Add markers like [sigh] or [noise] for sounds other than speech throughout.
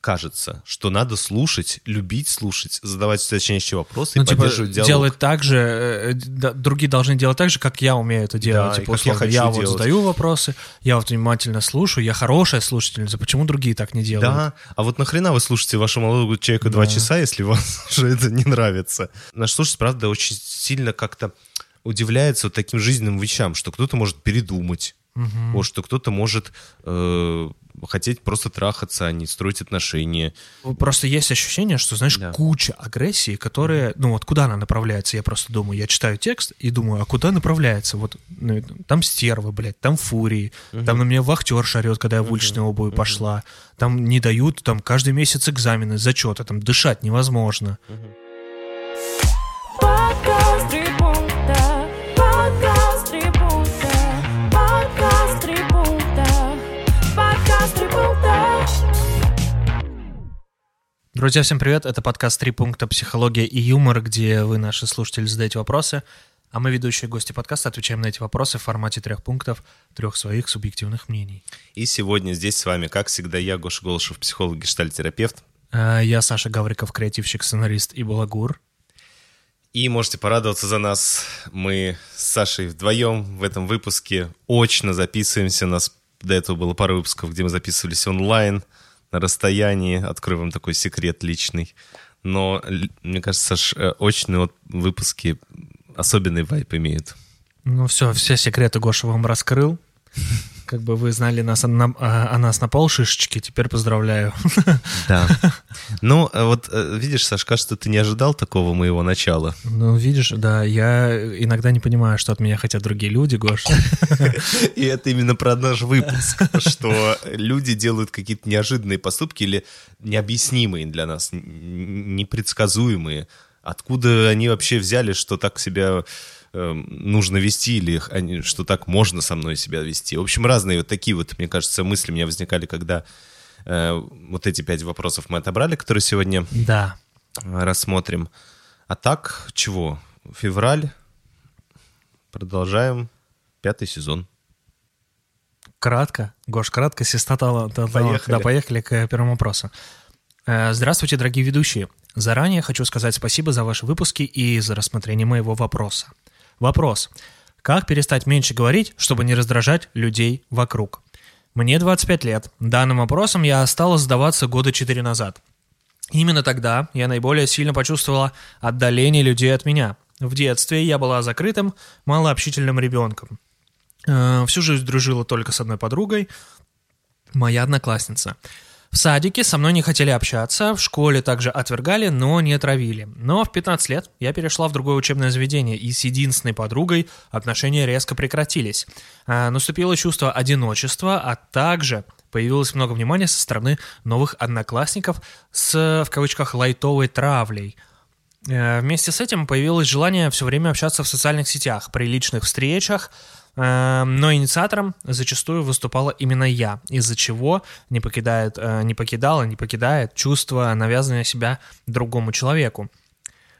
кажется, что надо слушать, любить слушать, задавать уточняющие вопросы Ну, и типа, поддерживать диалог. делать так же, э, да, другие должны делать так же, как я умею это делать. Да, типа, я условно, хочу я вот задаю вопросы, я вот внимательно слушаю, я хорошая слушательница, почему другие так не делают? Да, а вот нахрена вы слушаете вашего молодого человека два часа, если вам [laughs] уже это не нравится? Наш слушатель, правда, очень сильно как-то удивляется вот таким жизненным вещам, что кто-то может передумать, вот, что кто-то может э, хотеть просто трахаться, а не строить отношения. Просто есть ощущение, что, знаешь, Да. куча агрессии, которая, ну вот куда она направляется, я просто думаю, я читаю текст и думаю, а куда направляется? Вот ну, там стервы, блядь, там фурии, там на меня вахтер шарет, когда я в уличной обуви пошла, там не дают, там каждый месяц экзамены, зачеты, там дышать невозможно. Подкаст Друзья, всем привет, это подкаст «Три пункта. Психология и юмор», где вы, наши слушатели, задаете вопросы, а мы, ведущие гости подкаста, отвечаем на эти вопросы в формате трех пунктов, трех своих субъективных мнений. И сегодня здесь с вами, как всегда, я, Гоша Голышев, психолог, гештальтерапевт. А, Я Саша Гавриков, креативщик, сценарист и балагур. И можете порадоваться за нас. Мы с Сашей вдвоем в этом выпуске очно записываемся. У нас до этого было пару выпусков, где мы записывались онлайн, на расстоянии. Открою вам такой секрет личный. Но, мне кажется, э, очные выпуски особенный вайп имеют. Ну все, все секреты Гоша вам раскрыл. Как бы вы знали нас, на- а, о нас на полшишечки, теперь поздравляю. Да. [laughs] Ну, э, вот э, видишь, Саш, кажется, ты не ожидал такого моего начала. Ну, видишь, да, я иногда не понимаю, что от меня хотят другие люди, Гоша. [laughs] И это именно про наш выпуск, [laughs] что люди делают какие-то неожиданные поступки или необъяснимые для нас, непредсказуемые. Откуда они вообще взяли, что так себя э, нужно вести или они- что так можно со мной себя вести. В общем, разные вот такие вот, мне кажется, мысли у меня возникали, когда э, вот эти пять вопросов мы отобрали, которые сегодня Да. э, рассмотрим. А так, чего? Февраль. Продолжаем. Пятый сезон. Кратко. Гош, кратко, сестра тала- та- тала- Поехали. Да, поехали к первому вопросу. Э, Здравствуйте, дорогие ведущие. Заранее хочу сказать спасибо за ваши выпуски и за рассмотрение моего вопроса. Вопрос. Как перестать меньше говорить, чтобы не раздражать людей вокруг? Мне 25 лет. Данным вопросом я стала задаваться года 4 назад. Именно тогда я наиболее сильно почувствовала отдаление людей от меня. В детстве я была закрытым, малообщительным ребенком. Э, Всю жизнь дружила только с одной подругой, моя одноклассница. В садике со мной не хотели общаться, в школе также отвергали, но не травили. Но в 15 лет я перешла в другое учебное заведение, и с единственной подругой отношения резко прекратились. А, Наступило чувство одиночества, а также появилось много внимания со стороны новых одноклассников с, в кавычках, лайтовой травлей. Э, Вместе с этим появилось желание все время общаться в социальных сетях, при личных встречах, но инициатором зачастую выступала именно я, из-за чего не, покидает, э, не покидала, не покидает чувство навязывания себя другому человеку.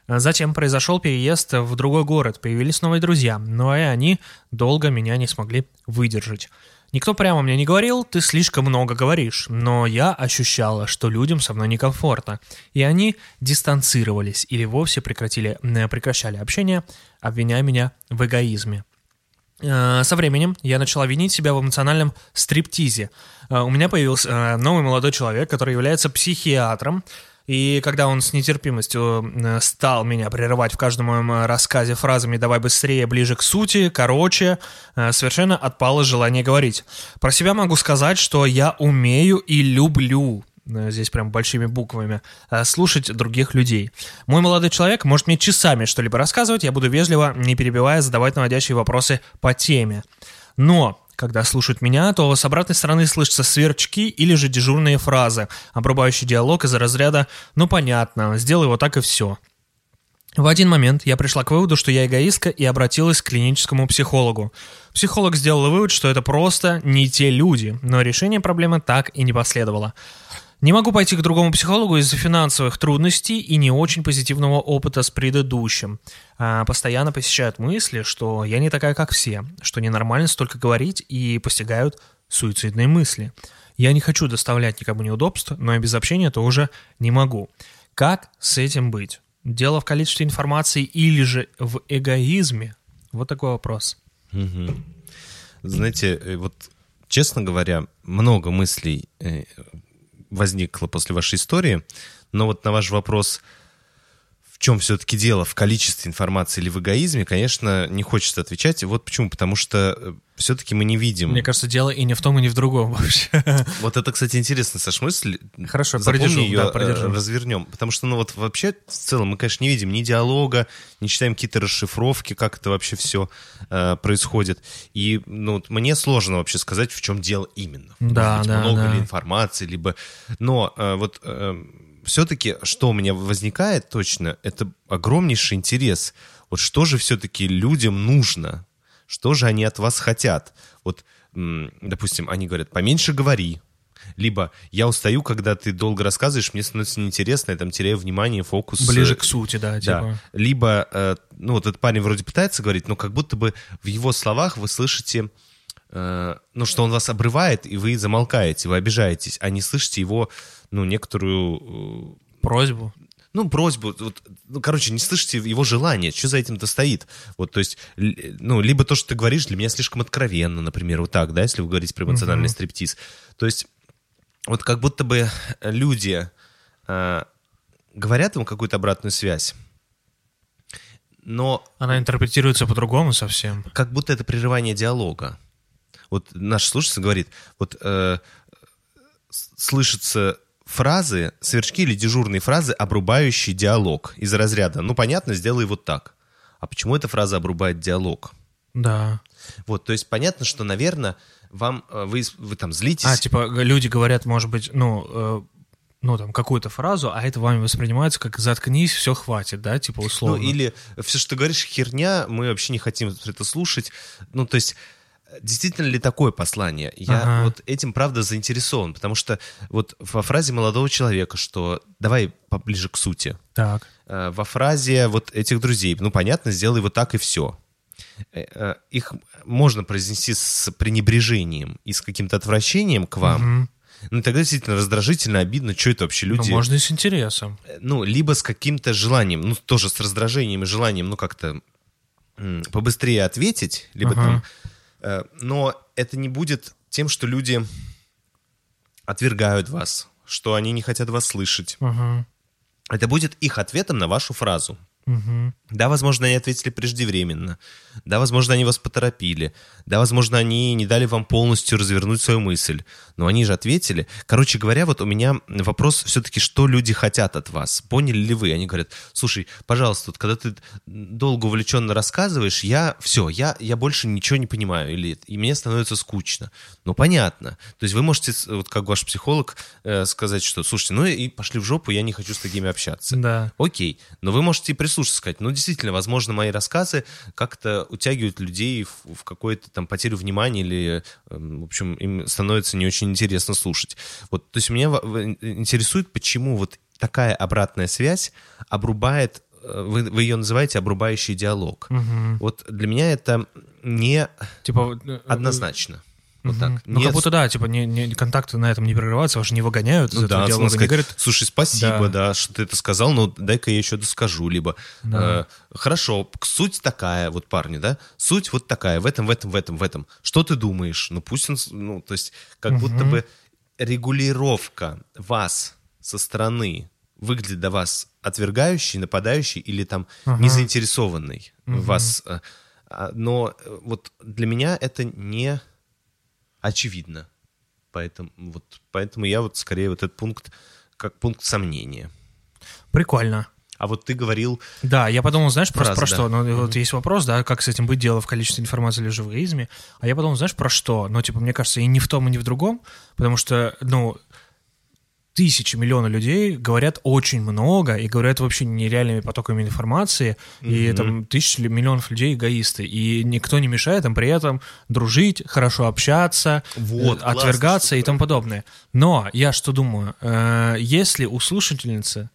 Э, Затем произошел переезд в другой город, появились новые друзья, но и они долго меня не смогли выдержать. Никто прямо мне не говорил, ты слишком много говоришь, но я ощущала, что людям со мной некомфортно, и они дистанцировались или вовсе прекратили, э, прекращали общение, обвиняя меня в эгоизме. Э, Со временем я начала винить себя в эмоциональном стриптизе. Э, У меня появился э, новый молодой человек, который является психиатром, и когда он с нетерпимостью стал меня прерывать в каждом моем рассказе фразами «давай быстрее, ближе к сути», «короче», совершенно отпало желание говорить. Про себя могу сказать, что я умею и люблю здесь прям большими буквами, э, слушать других людей. Мой молодой человек может мне часами что-либо рассказывать, я буду вежливо, не перебивая, задавать наводящие вопросы по теме. Но когда слушают меня, то с обратной стороны слышатся сверчки или же дежурные фразы, обрубающие диалог из-за разряда «ну понятно, сделай вот так и все». В один момент я пришла к выводу, что я эгоистка и обратилась к клиническому психологу. Психолог сделал вывод, что это просто не те люди, но решение проблемы так и не последовало. Не могу пойти к другому психологу из-за финансовых трудностей и не очень позитивного опыта с предыдущим. А, постоянно посещают мысли, что я не такая, как все, что ненормально столько говорить и постигают суицидные мысли. Я не хочу доставлять никому неудобств, но и без общения тоже не могу. Как с этим быть? Дело в количестве информации или же в эгоизме? Вот такой вопрос. Мгм. Знаете, э, вот, честно говоря, много мыслей возникло после вашей истории, но вот на ваш вопрос, чем все-таки дело, в количестве информации или в эгоизме, конечно, не хочется отвечать. Вот почему, потому что все-таки мы не видим. Мне кажется, дело и не в том, и не в другом вообще. [laughs] Вот это, кстати, интересно, Саш, мысль. Хорошо, продержу, ее, да, э, продержу. развернем. Потому что, ну вот вообще, в целом, мы, конечно, не видим ни диалога, не читаем какие-то расшифровки, как это вообще все происходит. И, ну, вот мне сложно вообще сказать, в чем дело именно. Да, Может быть, да, много да. ли информации, либо... Но э, вот все-таки, что у меня возникает точно, это огромнейший интерес. Вот что же все-таки людям нужно? Что же они от вас хотят? Вот, допустим, они говорят, поменьше говори. Либо я устаю, когда ты долго рассказываешь, мне становится неинтересно, я там теряю внимание, фокус. Ближе э, к сути, да, Да. типа. Либо, э, ну вот этот парень вроде пытается говорить, но как будто бы в его словах вы слышите, ну что он вас обрывает, и вы замолкаете, вы обижаетесь, а не слышите его, ну, некоторую э, Просьбу. ну, просьбу, вот, ну, короче, не слышите его желания, что за этим-то стоит. Вот, то есть, ну, либо то, что ты говоришь, для меня слишком откровенно, например, вот так, да, если вы говорите про эмоциональный стриптиз. То есть, вот как будто бы люди э, говорят ему какую-то обратную связь, но Она интерпретируется по-другому совсем. как будто это прерывание диалога. Вот наш слушатель говорит, вот э, с- слышатся фразы, сверчки или дежурные фразы, обрубающие диалог из разряда. Ну, понятно, сделай вот так. А почему эта фраза обрубает диалог? Да. Вот, то есть понятно, что, наверное, вам э, вы, вы там злитесь. А, типа, люди говорят, может быть, ну, э, ну, там, какую-то фразу, а это вами воспринимается как «заткнись, все хватит», да, типа, Ну, условно. или все, что ты говоришь, херня, мы вообще не хотим это слушать. Ну, то есть, действительно ли такое послание? Я Ага. вот этим, правда, заинтересован, потому что вот во фразе молодого человека, что давай поближе к сути, Так. э, во фразе вот этих друзей, ну, понятно, сделай вот так и все. Их можно произнести с пренебрежением и с каким-то отвращением к вам. Мгм. Ну, тогда действительно раздражительно, обидно, что это вообще Ну, люди можно и с интересом. ну, либо с каким-то желанием, ну, тоже с раздражением и желанием, ну, как-то побыстрее ответить, либо Ага. там... э, но это не будет тем, что люди отвергают вас, что они не хотят вас слышать. Ага. Это будет их ответом на вашу фразу. Мгм. Да, возможно, они ответили преждевременно. Да, возможно, они вас поторопили. Да, возможно, они не дали вам полностью развернуть свою мысль. Но они же ответили. Короче говоря, вот у меня вопрос все-таки, что люди хотят от вас. Поняли ли вы? Они говорят, слушай, пожалуйста, вот когда ты долго увлеченно рассказываешь, я все, я, я больше ничего не понимаю. Или, и мне становится скучно. Ну, понятно. То есть вы можете, вот как ваш психолог, э, сказать, что, слушайте, ну и пошли в жопу, я не хочу с такими общаться. Да. Окей, но вы можете и прислушаться, сказать, ну, действительно, возможно, мои рассказы как-то утягивают людей в, в какую-то там потерю внимания или, эм, в общем, им становится не очень интересно слушать. Вот, то есть меня интересует, почему вот такая обратная связь обрубает, э, вы, вы ее называете обрубающий диалог. Мгм. Вот для меня это не Типа... э, однозначно. Вот так. Ну, Не как будто, да, типа, не, не- контакты на этом не прерываются, вас же не выгоняют из Ну этого да, диалога, можно не сказать, говорят, слушай, спасибо, Да. да. что ты это сказал, но дай-ка я еще доскажу, либо Да. э, хорошо, суть такая, вот парни, да, суть вот такая, в этом, в этом, в этом, в этом. Что ты думаешь? Ну пусть он, ну то есть как будто бы регулировка вас со стороны выглядит до вас отвергающей, нападающей или там Ага. незаинтересованной в вас. э, а, Но э, вот для меня это не очевидно. Поэтому, вот, поэтому я вот скорее вот этот пункт как пункт сомнения. прикольно. А вот ты говорил, Да, я подумал, знаешь, просто про да. что? Ну, вот есть вопрос, да, как с этим быть, дело в количестве информации или в эгоизме. А я подумал, знаешь, про что? Ну, типа, мне кажется, и не в том, и не в другом, потому что, ну, тысячи, миллионы людей говорят очень много и говорят вообще нереальными потоками информации, и там тысячи миллионов людей эгоисты, и никто не мешает им при этом дружить, хорошо общаться, Вот, э, классно, отвергаться и тому подобное. Но я что думаю, э, если у слушательницы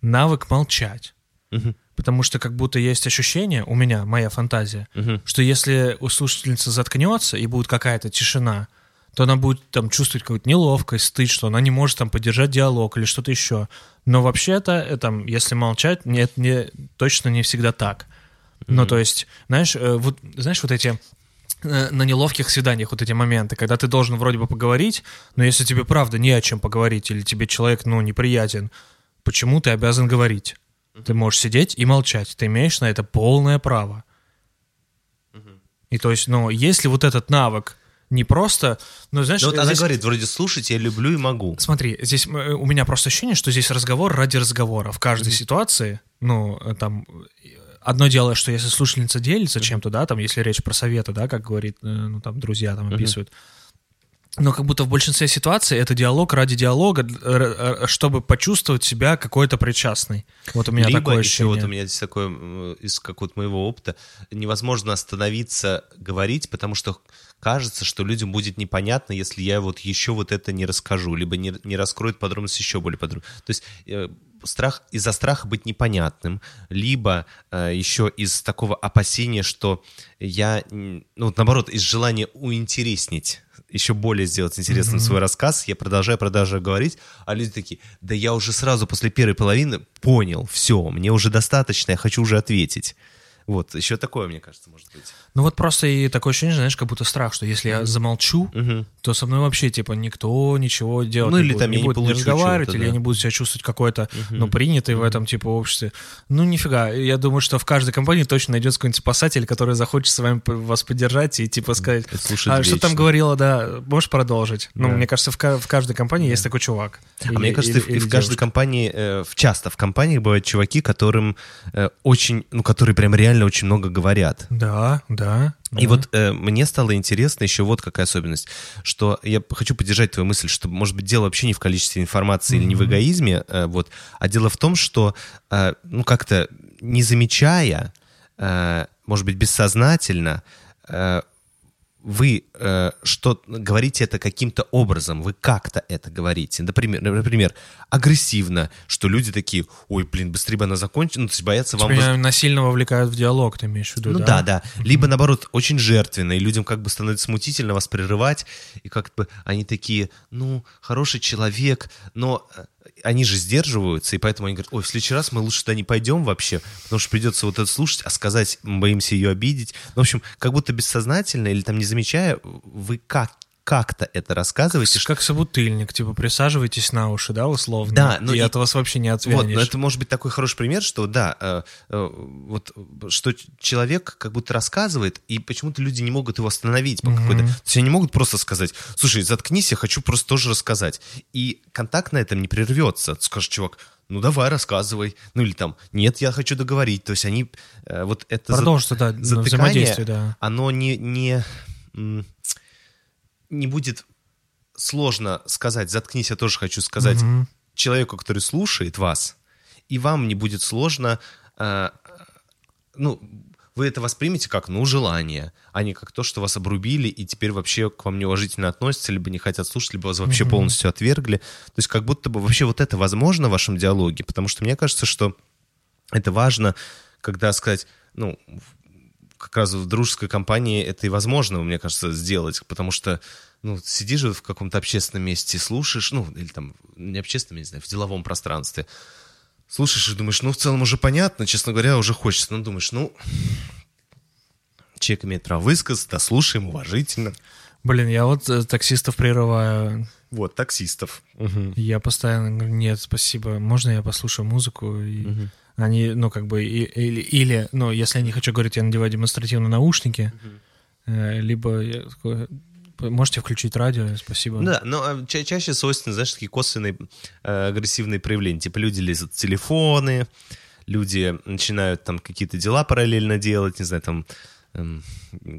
навык молчать, Мгм. Потому что как будто есть ощущение, у меня, моя фантазия, Мгм. что если у слушательницы заткнется и будет какая-то тишина, то она будет там чувствовать какую-то неловкость, стыд, что она не может там поддержать диалог или что-то еще. Но вообще-то, э, там, если молчать, нет, не, точно не всегда так. Ну, то есть, знаешь, э, вот, знаешь, вот эти э, на неловких свиданиях вот эти моменты, когда ты должен вроде бы поговорить, но если тебе правда не о чем поговорить, или тебе человек, ну, неприятен, почему ты обязан говорить? Ты можешь сидеть и молчать, ты имеешь на это полное право. И то есть, ну, если вот этот навык не просто, ну, знаешь, вот она здесь- говорит, вроде, слушать я люблю и могу. Смотри, здесь э, у меня просто ощущение, что здесь разговор ради разговора. В каждой ситуации, ну, э, там, э, одно дело, что если слушательница делится чем-то, да, там, если речь про советы, да, как говорит, ну, там, друзья там описывают, но как будто в большинстве ситуаций это диалог ради диалога, чтобы почувствовать себя какой-то причастный. Вот у меня Либо такое ощущение. вот у меня здесь такое, из какого-то моего опыта, невозможно остановиться говорить, потому что кажется, что людям будет непонятно, если я вот еще вот это не расскажу, либо не, не раскроют подробности еще более подробно. То есть э, страх из-за страха быть непонятным, либо э, еще из такого опасения, что я, ну вот наоборот, из желания уинтереснить, еще более сделать интересным свой рассказ, я продолжаю, продолжаю говорить, а люди такие, да я уже сразу после первой половины понял, все, мне уже достаточно, я хочу уже ответить. Вот, еще такое, мне кажется, может быть. Ну вот просто и такое ощущение, знаешь, как будто страх, что если я замолчу, то со мной вообще, типа, никто ничего делать Ну, не или будет. там не я не будет получу разговаривать, или да. я не буду себя чувствовать какой-то, ну, принятый в этом, типа, обществе. Ну, нифига. Я думаю, что в каждой компании точно найдется какой-нибудь спасатель, который захочет с вами вас поддержать и, типа, сказать, слушать а что там говорила, да, можешь продолжить? Ну, Да. мне кажется, в, в каждой компании есть такой чувак. а мне кажется, и в- и в каждой компании, э, часто в компаниях бывают чуваки, которым э, очень, ну, которые прям реально очень много говорят. Да, да. И да. вот э, мне стало интересно еще вот какая особенность, что я хочу поддержать твою мысль, что, может быть, дело вообще не в количестве информации или не в эгоизме, э, вот, а дело в том, что, э, ну, как-то не замечая, э, может быть, бессознательно, э, вы э, что говорите это каким-то образом, вы как-то это говорите. Например, например, агрессивно, что люди такие, ой, блин, быстрее бы она закончила, ну, то есть боятся вам... Меня насильно вовлекают в диалог, ты имеешь в виду, Ну да, да. Либо наоборот, очень жертвенно, и людям как бы становится смутительно вас прерывать, и как бы они такие, ну, хороший человек, но э, они же сдерживаются, и поэтому они говорят, ой, в следующий раз мы лучше туда не пойдем вообще, потому что придется вот это слушать, а сказать мы боимся ее обидеть. Ну, в общем, как будто бессознательно или там не замечая, вы как как-то это рассказываете, что Как собутыльник, типа, присаживайтесь на уши, да, условно. Да, ну и, и- от вас вообще не Вот, отвянешь. но это может быть такой хороший пример, что да, э, э, вот что человек как будто рассказывает, и почему-то люди не могут его остановить по какой-то. То есть они не могут просто сказать: слушай, заткнись, я хочу просто тоже рассказать. И контакт на этом не прервется. Скажет чувак. Ну давай, рассказывай. Ну или там, нет, я хочу договорить. То есть они э, вот это за- Продолжится, да, ну, затыкание, взаимодействие, да. оно не, не, не будет сложно сказать, заткнись, я тоже хочу сказать Мгм. человеку, который слушает вас, и вам не будет сложно, э, ну, вы это воспримете как, ну, желание, а не как то, что вас обрубили, и теперь вообще к вам неуважительно относятся, либо не хотят слушать, либо вас вообще полностью отвергли. То есть как будто бы вообще вот это возможно в вашем диалоге, потому что мне кажется, что это важно, когда сказать, ну, как раз в дружеской компании это и возможно, мне кажется, сделать, потому что, ну, сидишь в каком-то общественном месте, слушаешь, ну, или там, не общественном, не знаю, в деловом пространстве, слушаешь и думаешь, ну, в целом уже понятно, честно говоря, уже хочется, но думаешь, ну, человек имеет право высказаться, да, слушаем уважительно. Блин, я вот э, таксистов прерываю. Вот, таксистов. Я постоянно говорю, нет, спасибо, можно я послушаю музыку? И Они, ну, как бы, или, или, ну, если я не хочу говорить, я надеваю демонстративно наушники, э, либо я такой, можете включить радио, спасибо. Да, но а, ча- чаще свойственны, знаешь, такие косвенные э, агрессивные проявления. Типа люди лезут в телефоны, люди начинают там какие-то дела параллельно делать, не знаю, там эм,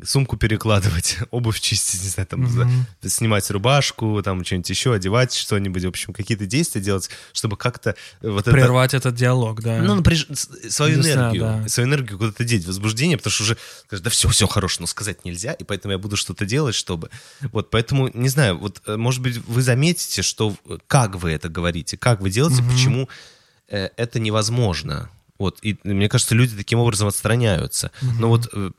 сумку перекладывать, [laughs] обувь чистить, не знаю, там за- снимать рубашку, там что-нибудь еще, одевать что-нибудь, в общем, какие-то действия делать, чтобы как-то вот это... Прервать этот диалог, да. Ну, напряж... свою знаю, энергию, да. свою энергию куда-то деть, возбуждение, потому что уже, да все, все хорошо, но сказать нельзя, и поэтому я буду что-то делать, чтобы... Вот, поэтому, не знаю, вот, э, может быть, вы заметите, что э, как вы это говорите, как вы делаете, почему э, это невозможно Вот, и мне кажется, люди таким образом отстраняются. Но вот, э,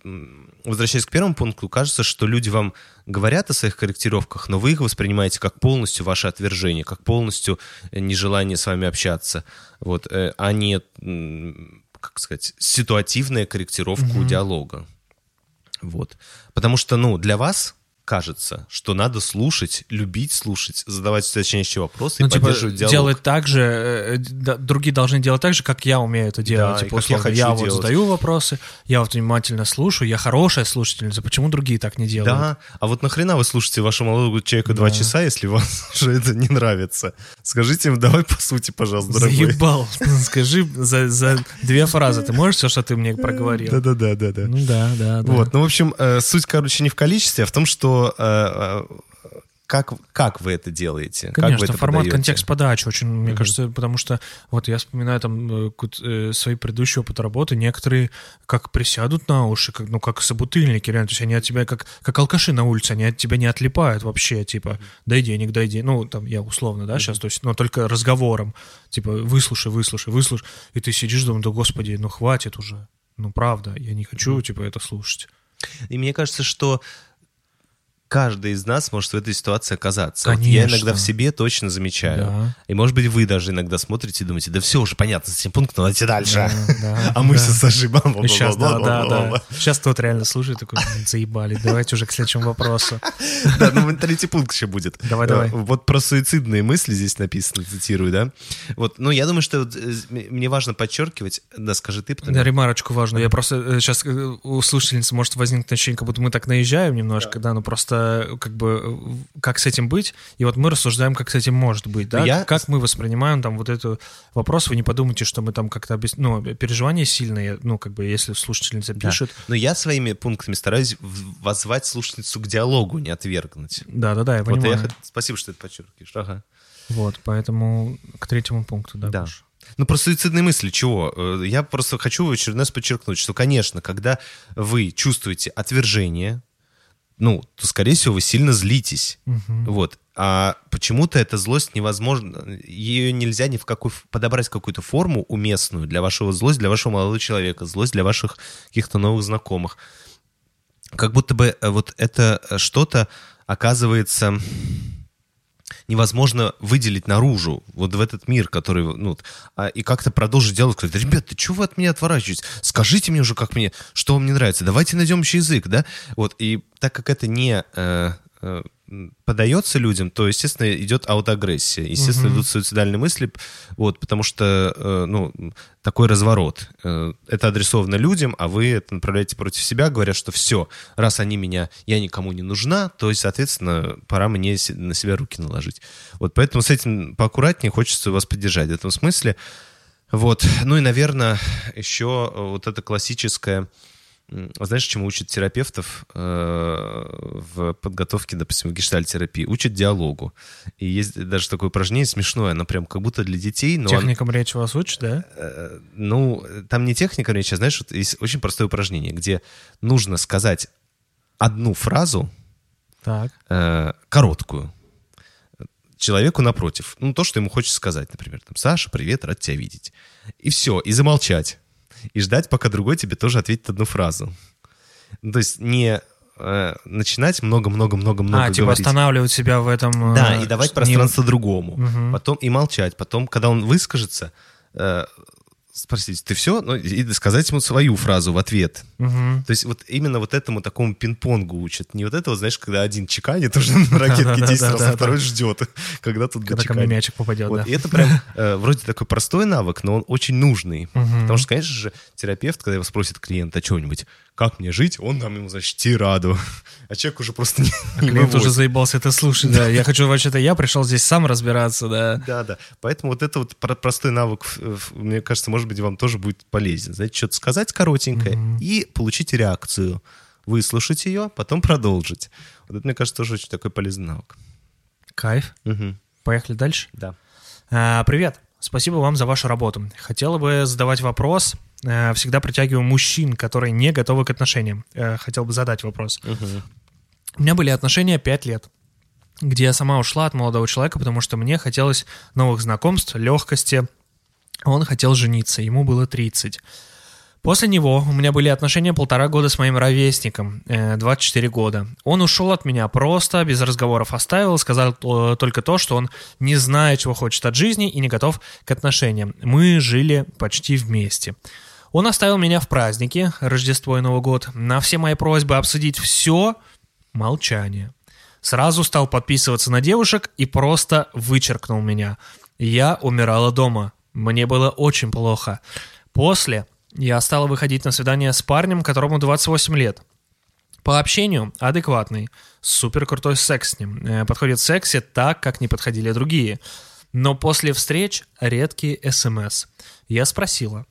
возвращаясь к первому пункту, кажется, что люди вам говорят о своих корректировках, но вы их воспринимаете как полностью ваше отвержение, как полностью э, нежелание с вами общаться, вот, э, а не, как сказать, ситуативная корректировку диалога. Вот. Потому что, ну, для вас кажется, что надо слушать, любить слушать, задавать уточняющие вопросы Ну, и типа, поддерживать диалог. делать так же, э, да, другие должны делать так же, как я умею это делать. Да, типа, как я условно, хочу я вот задаю вопросы, я вот внимательно слушаю, я хорошая слушательница, почему другие так не делают? Да, а вот нахрена вы слушаете вашего молодого человека два часа, если вам [laughs] уже это не нравится? Скажите им, давай по сути, пожалуйста, дорогой. Заебал. [laughs] Скажи за, за две фразы, ты можешь все, что ты мне проговорил? Да-да-да, да, да. Ну да, да, да. Вот, ну, в общем, э, суть, короче, не в количестве, а в том, что э, э, как, как вы это делаете, как вы Конечно, это формат, подаете. контекст подачи очень, мне кажется, потому что вот я вспоминаю там э, э, свои предыдущие опыты работы, некоторые как присядут на уши, как, ну, как собутыльники, реально, то есть они от тебя, как, как алкаши на улице, они от тебя не отлипают вообще, типа, дай денег, дай денег, ну, там, я условно, да, сейчас, то есть, но только разговором, типа, выслушай, выслушай, выслушай, и ты сидишь, думаешь, да, господи, ну, хватит уже, ну, правда, я не хочу, типа, это слушать. И мне кажется, что каждый из нас может в этой ситуации оказаться. Вот я Конечно. иногда в себе точно замечаю. Да. И, может быть, вы даже иногда смотрите и думаете, да все уже понятно с этим пунктом, давайте дальше. Да, да, [laughs] А мы да. все зажимаем. Сейчас, да, да, да. Сейчас тот реально слушает, такой, «Блин, заебали, давайте уже к следующему вопросу. [laughs] Да, ну третий пункт еще будет. Давай, давай. Э, Вот про суицидные мысли здесь написано, цитирую, да? Вот, ну, я думаю, что э, мне важно подчеркивать, да, скажи ты, Да, ремарочку важную. Я просто сейчас у слушательницы может возникнуть ощущение, как будто мы так наезжаем немножко, да, но просто э, как бы как с этим быть, и вот мы рассуждаем, как с этим может быть, да, Я- как мы воспринимаем там вот эту вопрос, вы не подумайте, что мы там как-то, объяс- ну, переживания сильные, ну, как бы, если слушательница Да. пишет, Но я своими пунктами стараюсь в- воззвать слушательницу к диалогу, не отвергнуть. да-да-да, я Вот понимаю. я хот- Спасибо, что ты подчеркиваешь. Ага. Вот, поэтому к третьему пункту, да. Да. Ну, про суицидные мысли чего? Э, Я просто хочу в очередной раз подчеркнуть, что, конечно, когда вы чувствуете отвержение, ну, то, скорее всего, вы сильно злитесь. Вот. А почему-то эта злость невозможно, ее нельзя ни в какой, ф- подобрать какую-то форму уместную для вашего злость, для вашего молодого человека, злость для ваших каких-то новых знакомых. Как будто бы э, вот это э, что-то оказывается невозможно выделить наружу, вот в этот мир, который, ну, а, и как-то продолжить диалог, сказать, ребят, ты чего вы от меня отворачиваетесь? Скажите мне уже, как мне, что вам не нравится, давайте найдем общий язык, да? Вот, и так как это не э, э, подается людям, то, естественно, идет аутоагрессия, естественно, идут суицидальные мысли, вот, потому что, э, ну, такой разворот. Э, Это адресовано людям, а вы это направляете против себя, говоря, что все, раз они меня, я никому не нужна, то есть, соответственно, пора мне на себя руки наложить. Вот поэтому с этим поаккуратнее хочется вас поддержать в этом смысле. Вот. Ну и, наверное, еще вот это классическое М, Знаешь, чему учат терапевтов э, в подготовке, допустим, в гештальтерапии? Учат диалогу. И есть даже такое упражнение смешное, оно прям как будто для детей, но... Техникам речи вас учат, да? Э, ну, там не техника речи, а знаешь, вот есть очень простое упражнение, где нужно сказать одну фразу, Так. э, короткую, человеку напротив. Ну, то, что ему хочется сказать, например, там, Саша, привет, рад тебя видеть. И все, и замолчать. И ждать, пока другой тебе тоже ответит одну фразу. Ну, то есть не э, начинать много-много-много-много а, типа говорить. останавливать себя в этом... э, Да, и давать не- пространство другому. Мгм. Потом и молчать. Потом, когда он выскажется, э, спросить, ты все? Ну, и сказать ему свою фразу в ответ. Мгм. То есть вот именно вот этому такому пинг-понгу учат. Не вот этого, знаешь, когда один чеканит уже [laughs] на ракетке Да-да-да-да-да. 10 раз, а второй ждет, [laughs] когда тут Когда ко мне мячик попадет, да. И это прям [laughs] э, вроде такой простой навык, но он очень нужный. Потому что, конечно же, терапевт, когда его спросит клиент о чем-нибудь, как мне жить, он нам ему, значит, тираду. [laughs] А человек уже просто не, не Клиент уже заебался это слушать, да. Я хочу, вообще-то, я пришел здесь сам разбираться, да. [laughs] Да, да. Поэтому вот это вот про- простой навык, мне кажется, может быть, вам тоже будет полезен. Знаете, что-то сказать коротенькое и получить реакцию. Выслушать ее, потом продолжить. Вот это, мне кажется, тоже очень такой полезный навык. Кайф. Поехали дальше. Да. А, Привет. Спасибо вам за вашу работу. Хотела бы задавать вопрос. Э, Всегда притягиваю мужчин, которые не готовы к отношениям. Э, Хотел бы задать вопрос. У меня были отношения 5 лет, где я сама ушла от молодого человека, потому что мне хотелось новых знакомств, легкости, Он хотел жениться, ему было 30. После него у меня были отношения полтора года с моим ровесником, э, 24 года. Он ушел от меня просто, без разговоров оставил, сказал э, только то, что он не знает, чего хочет от жизни и не готов к отношениям. Мы жили почти вместе. Он оставил меня в празднике, Рождество и Новый год. На все мои просьбы обсудить все – молчание. Сразу стал подписываться на девушек и просто вычеркнул меня. Я умирала дома. Мне было очень плохо. После я стала выходить на свидание с парнем, которому 28 лет. По общению адекватный, супер крутой секс с ним. Э, Подходит в сексе так, как не подходили другие. Но после встреч редкие СМС. Я спросила,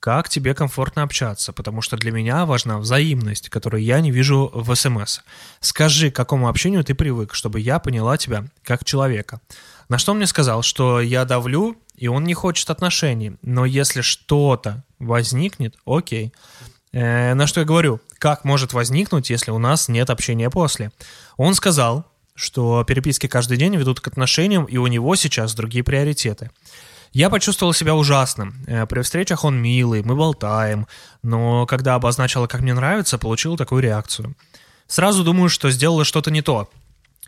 как тебе комфортно общаться, потому что для меня важна взаимность, которую я не вижу в СМС. Скажи, к какому общению ты привык, чтобы я поняла тебя как человека. На что он мне сказал, что я давлю, и он не хочет отношений, но если что-то возникнет, окей. Э, на что я говорю, как может возникнуть, если у нас нет общения после? Он сказал, что переписки каждый день ведут к отношениям, и у него сейчас другие приоритеты. Я почувствовал себя ужасным. Э, При встречах он милый, мы болтаем, но когда обозначила, как мне нравится, получил такую реакцию. Сразу думаю, что сделала что-то не то.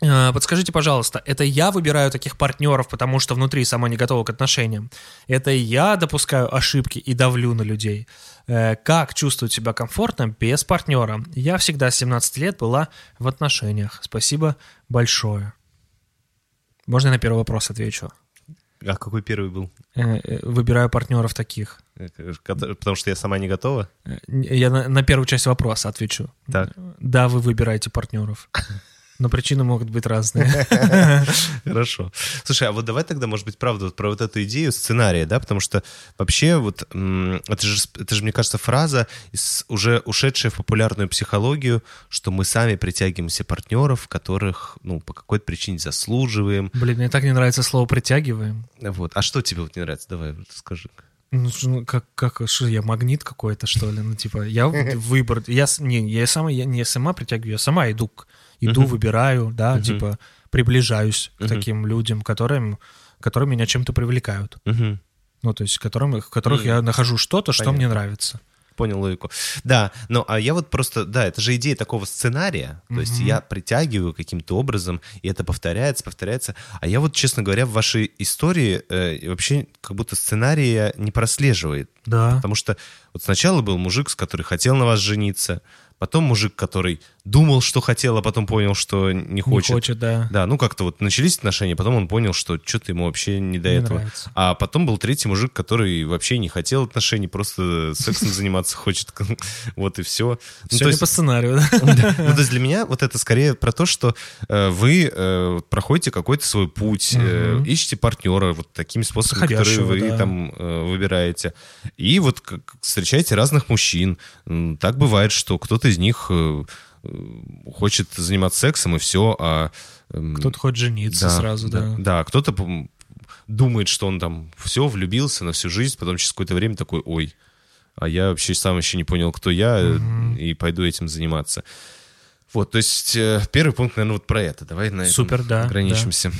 Э, Подскажите, пожалуйста, это я выбираю таких партнеров, потому что внутри сама не готова к отношениям? Это я допускаю ошибки и давлю на людей? Э, Как чувствовать себя комфортно без партнера? Я всегда с 17 лет была в отношениях. Спасибо большое. Можно я на первый вопрос отвечу? А какой первый был? Э, э, Выбираю партнеров таких. Э, Потому что я сама не готова? Я на, на первую часть вопроса отвечу. Так. Да, вы выбираете партнеров. [laughs] Но причины могут быть разные. [laughs] [laughs] Хорошо. Слушай, а вот давай тогда, может быть, правда, вот про вот эту идею сценария, да, потому что вообще вот это же, это же, мне кажется, фраза, из- уже ушедшая в популярную психологию, что мы сами притягиваем себе партнеров, которых, ну, по какой-то причине заслуживаем. Блин, мне так не нравится слово «притягиваем». Вот. А что тебе вот не нравится? Давай скажи. Ну, ну, как, как, что, я магнит какой-то, что ли? Ну, типа, я [laughs] выбор, я, не, я сама, я не сама притягиваю, я сама иду, к- иду, Мгм. выбираю, да, Мгм. типа, приближаюсь к Мгм. таким людям, которым, которые меня чем-то привлекают. Мгм. Ну, то есть, которым, в которых Мгм. я нахожу что-то, что мне Понятно. нравится. Понял логику. Да, ну а я вот просто, да, это же идея такого сценария, то есть Мгм. я притягиваю каким-то образом, и это повторяется, повторяется. А я вот, честно говоря, в вашей истории э, вообще как будто сценария не прослеживает. Да. Потому что вот сначала был мужик, с который хотел на вас жениться, потом мужик, который думал, что хотел, а потом понял, что не Не хочет. хочет, да. Да, ну как-то вот начались отношения, потом он понял, что что-то ему вообще не до Не этого. нравится. А потом был третий мужик, который вообще не хотел отношений, просто сексом заниматься хочет. [laughs] Вот и все. Все не по сценарию, [laughs] да? Ну, то есть [laughs] для меня вот это скорее про то, что э, вы э, проходите какой-то свой путь, э, ищете партнера вот такими способами, которые вы там выбираете. И вот встречаете разных мужчин. Так бывает, что кто-то из них хочет заниматься сексом, и все, а... эм, Кто-то хочет жениться сразу, да. Да, кто-то м, думает, что он там все, влюбился на всю жизнь, потом через какое-то время такой, ой, а я вообще сам еще не понял, кто я, э, и пойду этим заниматься. Вот, то есть э, первый пункт, наверное, вот про это. Давай на Супер, да, ограничимся.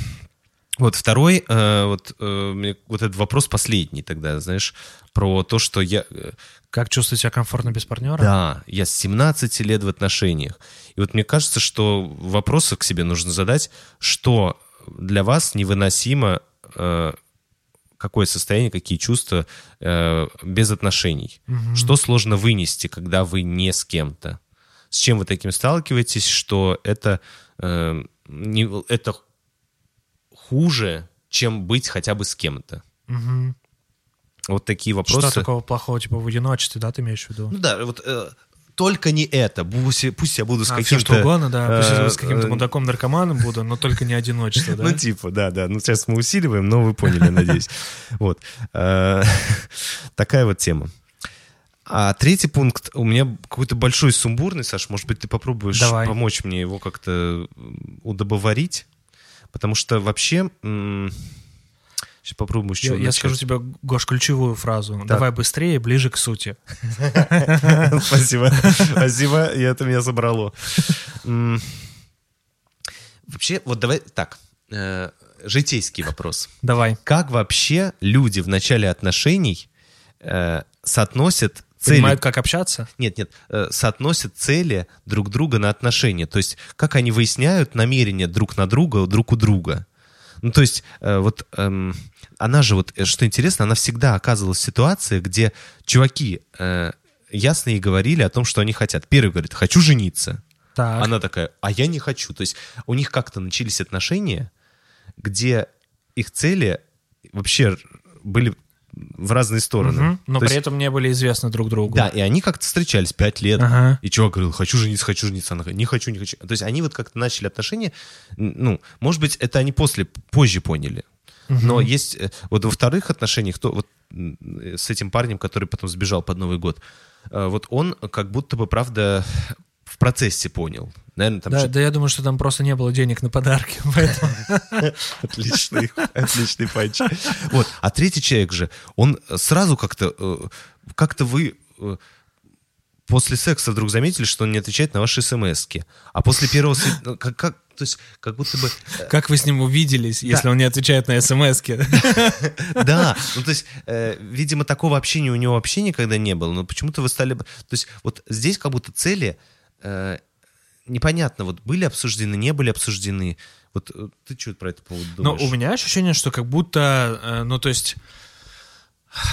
Вот второй, э, вот, э, вот этот вопрос последний тогда, знаешь, про то, что я... э, Как чувствовать себя комфортно без партнера? да, я с 17 лет в отношениях. И вот мне кажется, что вопросы к себе нужно задать, что для вас невыносимо, э, какое состояние, какие чувства э, без отношений. Что сложно вынести, когда вы не с кем-то? С чем вы таким сталкиваетесь, что это, э, не, это хуже, чем быть хотя бы с кем-то? Мгм. Вот такие вопросы. Что такого плохого, типа в одиночестве, да, ты имеешь в виду? Ну да, вот э, только не это. Пусть, пусть я буду с А, каким-то... все что угодно, да. Пусть я э, с каким-то э, мудаком-наркоманом буду, но только не одиночество, [laughs] да? Ну, типа, да, да. Ну, сейчас мы усиливаем, но вы поняли, надеюсь. [laughs] Вот. Э, [laughs] Такая вот тема. А третий пункт, у меня какой-то большой сумбурный, Саш, может быть, ты попробуешь Давай. помочь мне его как-то удобоварить? Потому что вообще... Сейчас попробую с Я, я скажу тебе, Гош, ключевую фразу. Давай быстрее, ближе к сути. [laughs] Спасибо. Спасибо, и это меня собрало. Вообще, вот давай так. э, житейский вопрос. Давай. Как вообще люди в начале отношений э, соотносят цели... Понимают, как общаться? Нет, нет, э, соотносят цели друг друга на отношения. То есть, как они выясняют намерения друг на друга, друг у друга. Ну, то есть, э, вот эм, она же, вот, э, что интересно, она всегда оказывалась в ситуации, где чуваки э, ясно ей говорили о том, что они хотят. Первый говорит, хочу жениться. Так. Она такая, а я не хочу. То есть, у них как-то начались отношения, где их цели вообще были в разные стороны. Мгм. Но То при есть- этом не были известны друг другу. да, и они как-то встречались пять лет. Ага. И чувак говорил, хочу жениться, хочу жениться. Она говорит, не хочу, не хочу. То есть они вот как-то начали отношения, ну, может быть, это они после, позже поняли. Но есть, э, вот во вторых отношениях, то вот э, с этим парнем, который потом сбежал под Новый год, э, вот он как будто бы, правда, процессе понял. Наверное, там Да, да я думаю, что там просто не было денег на подарки. [laughs] [laughs] Отличный, отличный панч. Вот. А третий человек же, он сразу как-то, э, как-то вы э, после секса вдруг заметили, что он не отвечает на ваши смс А после первого ну, как, как, то есть, как будто бы, э, Как вы с ним увиделись, если он не отвечает на смс-ки? [laughs] да, ну то есть, э, видимо, такого общения у него вообще никогда не было, но почему-то вы стали, то есть, вот здесь как будто цели э, непонятно, вот были обсуждены, не были обсуждены. Вот э, ты что про это повод Но думаешь? у меня ощущение, что как будто, э, ну то есть,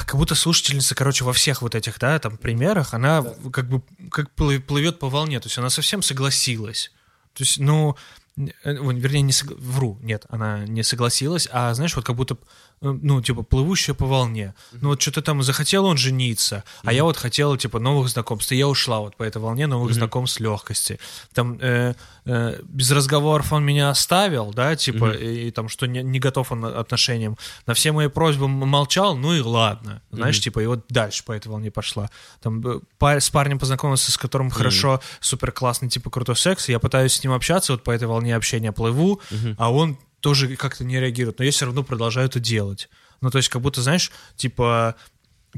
как будто слушательница, короче, во всех вот этих, да, там примерах, она как бы как плы- плывет по волне, то есть она совсем согласилась. То есть, ну, э, вернее, не согла- вру, нет, она не согласилась, а знаешь, вот как будто, ну, типа, плывущая по волне. Ну, вот что-то там захотел он жениться, а я вот хотела, типа, новых знакомств, и я ушла вот по этой волне новых знакомств с легкости. Там э, э, без разговоров он меня оставил, да, типа, и, и там, что не, не готов он отношениям. На все мои просьбы молчал, ну и ладно, знаешь, типа, и вот дальше по этой волне пошла. Там э, па- с парнем познакомился, с которым хорошо, супер классный, типа, крутой секс, я пытаюсь с ним общаться, вот по этой волне общения плыву, а он тоже как-то не реагирует, но я все равно продолжаю это делать. Ну, то есть, как будто, знаешь, типа,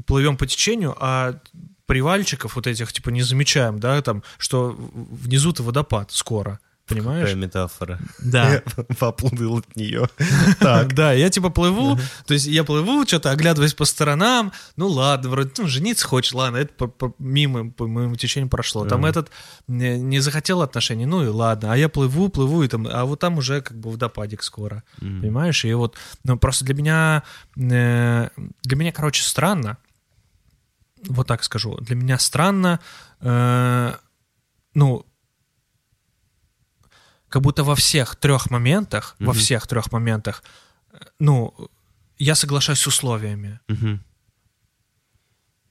плывем по течению, а привальчиков вот этих, типа, не замечаем, да, там, что внизу-то водопад скоро, понимаешь? Какая метафора. Да. Я [laughs] поплыл от нее. [laughs] Так. Да, я типа плыву, то есть я плыву, что-то оглядываясь по сторонам, ну ладно, вроде, ну, жениться хочешь, ладно, это мимо, по моему течению прошло. Там этот не, не захотел отношений, ну и ладно, а я плыву, плыву, и там, а вот там уже как бы водопадик скоро, понимаешь? И вот, ну просто для меня, э, для меня, короче, странно, вот так скажу, для меня странно, э, ну, как будто во всех трех моментах, во всех трех моментах, э, ну, я соглашаюсь с условиями. Мгм.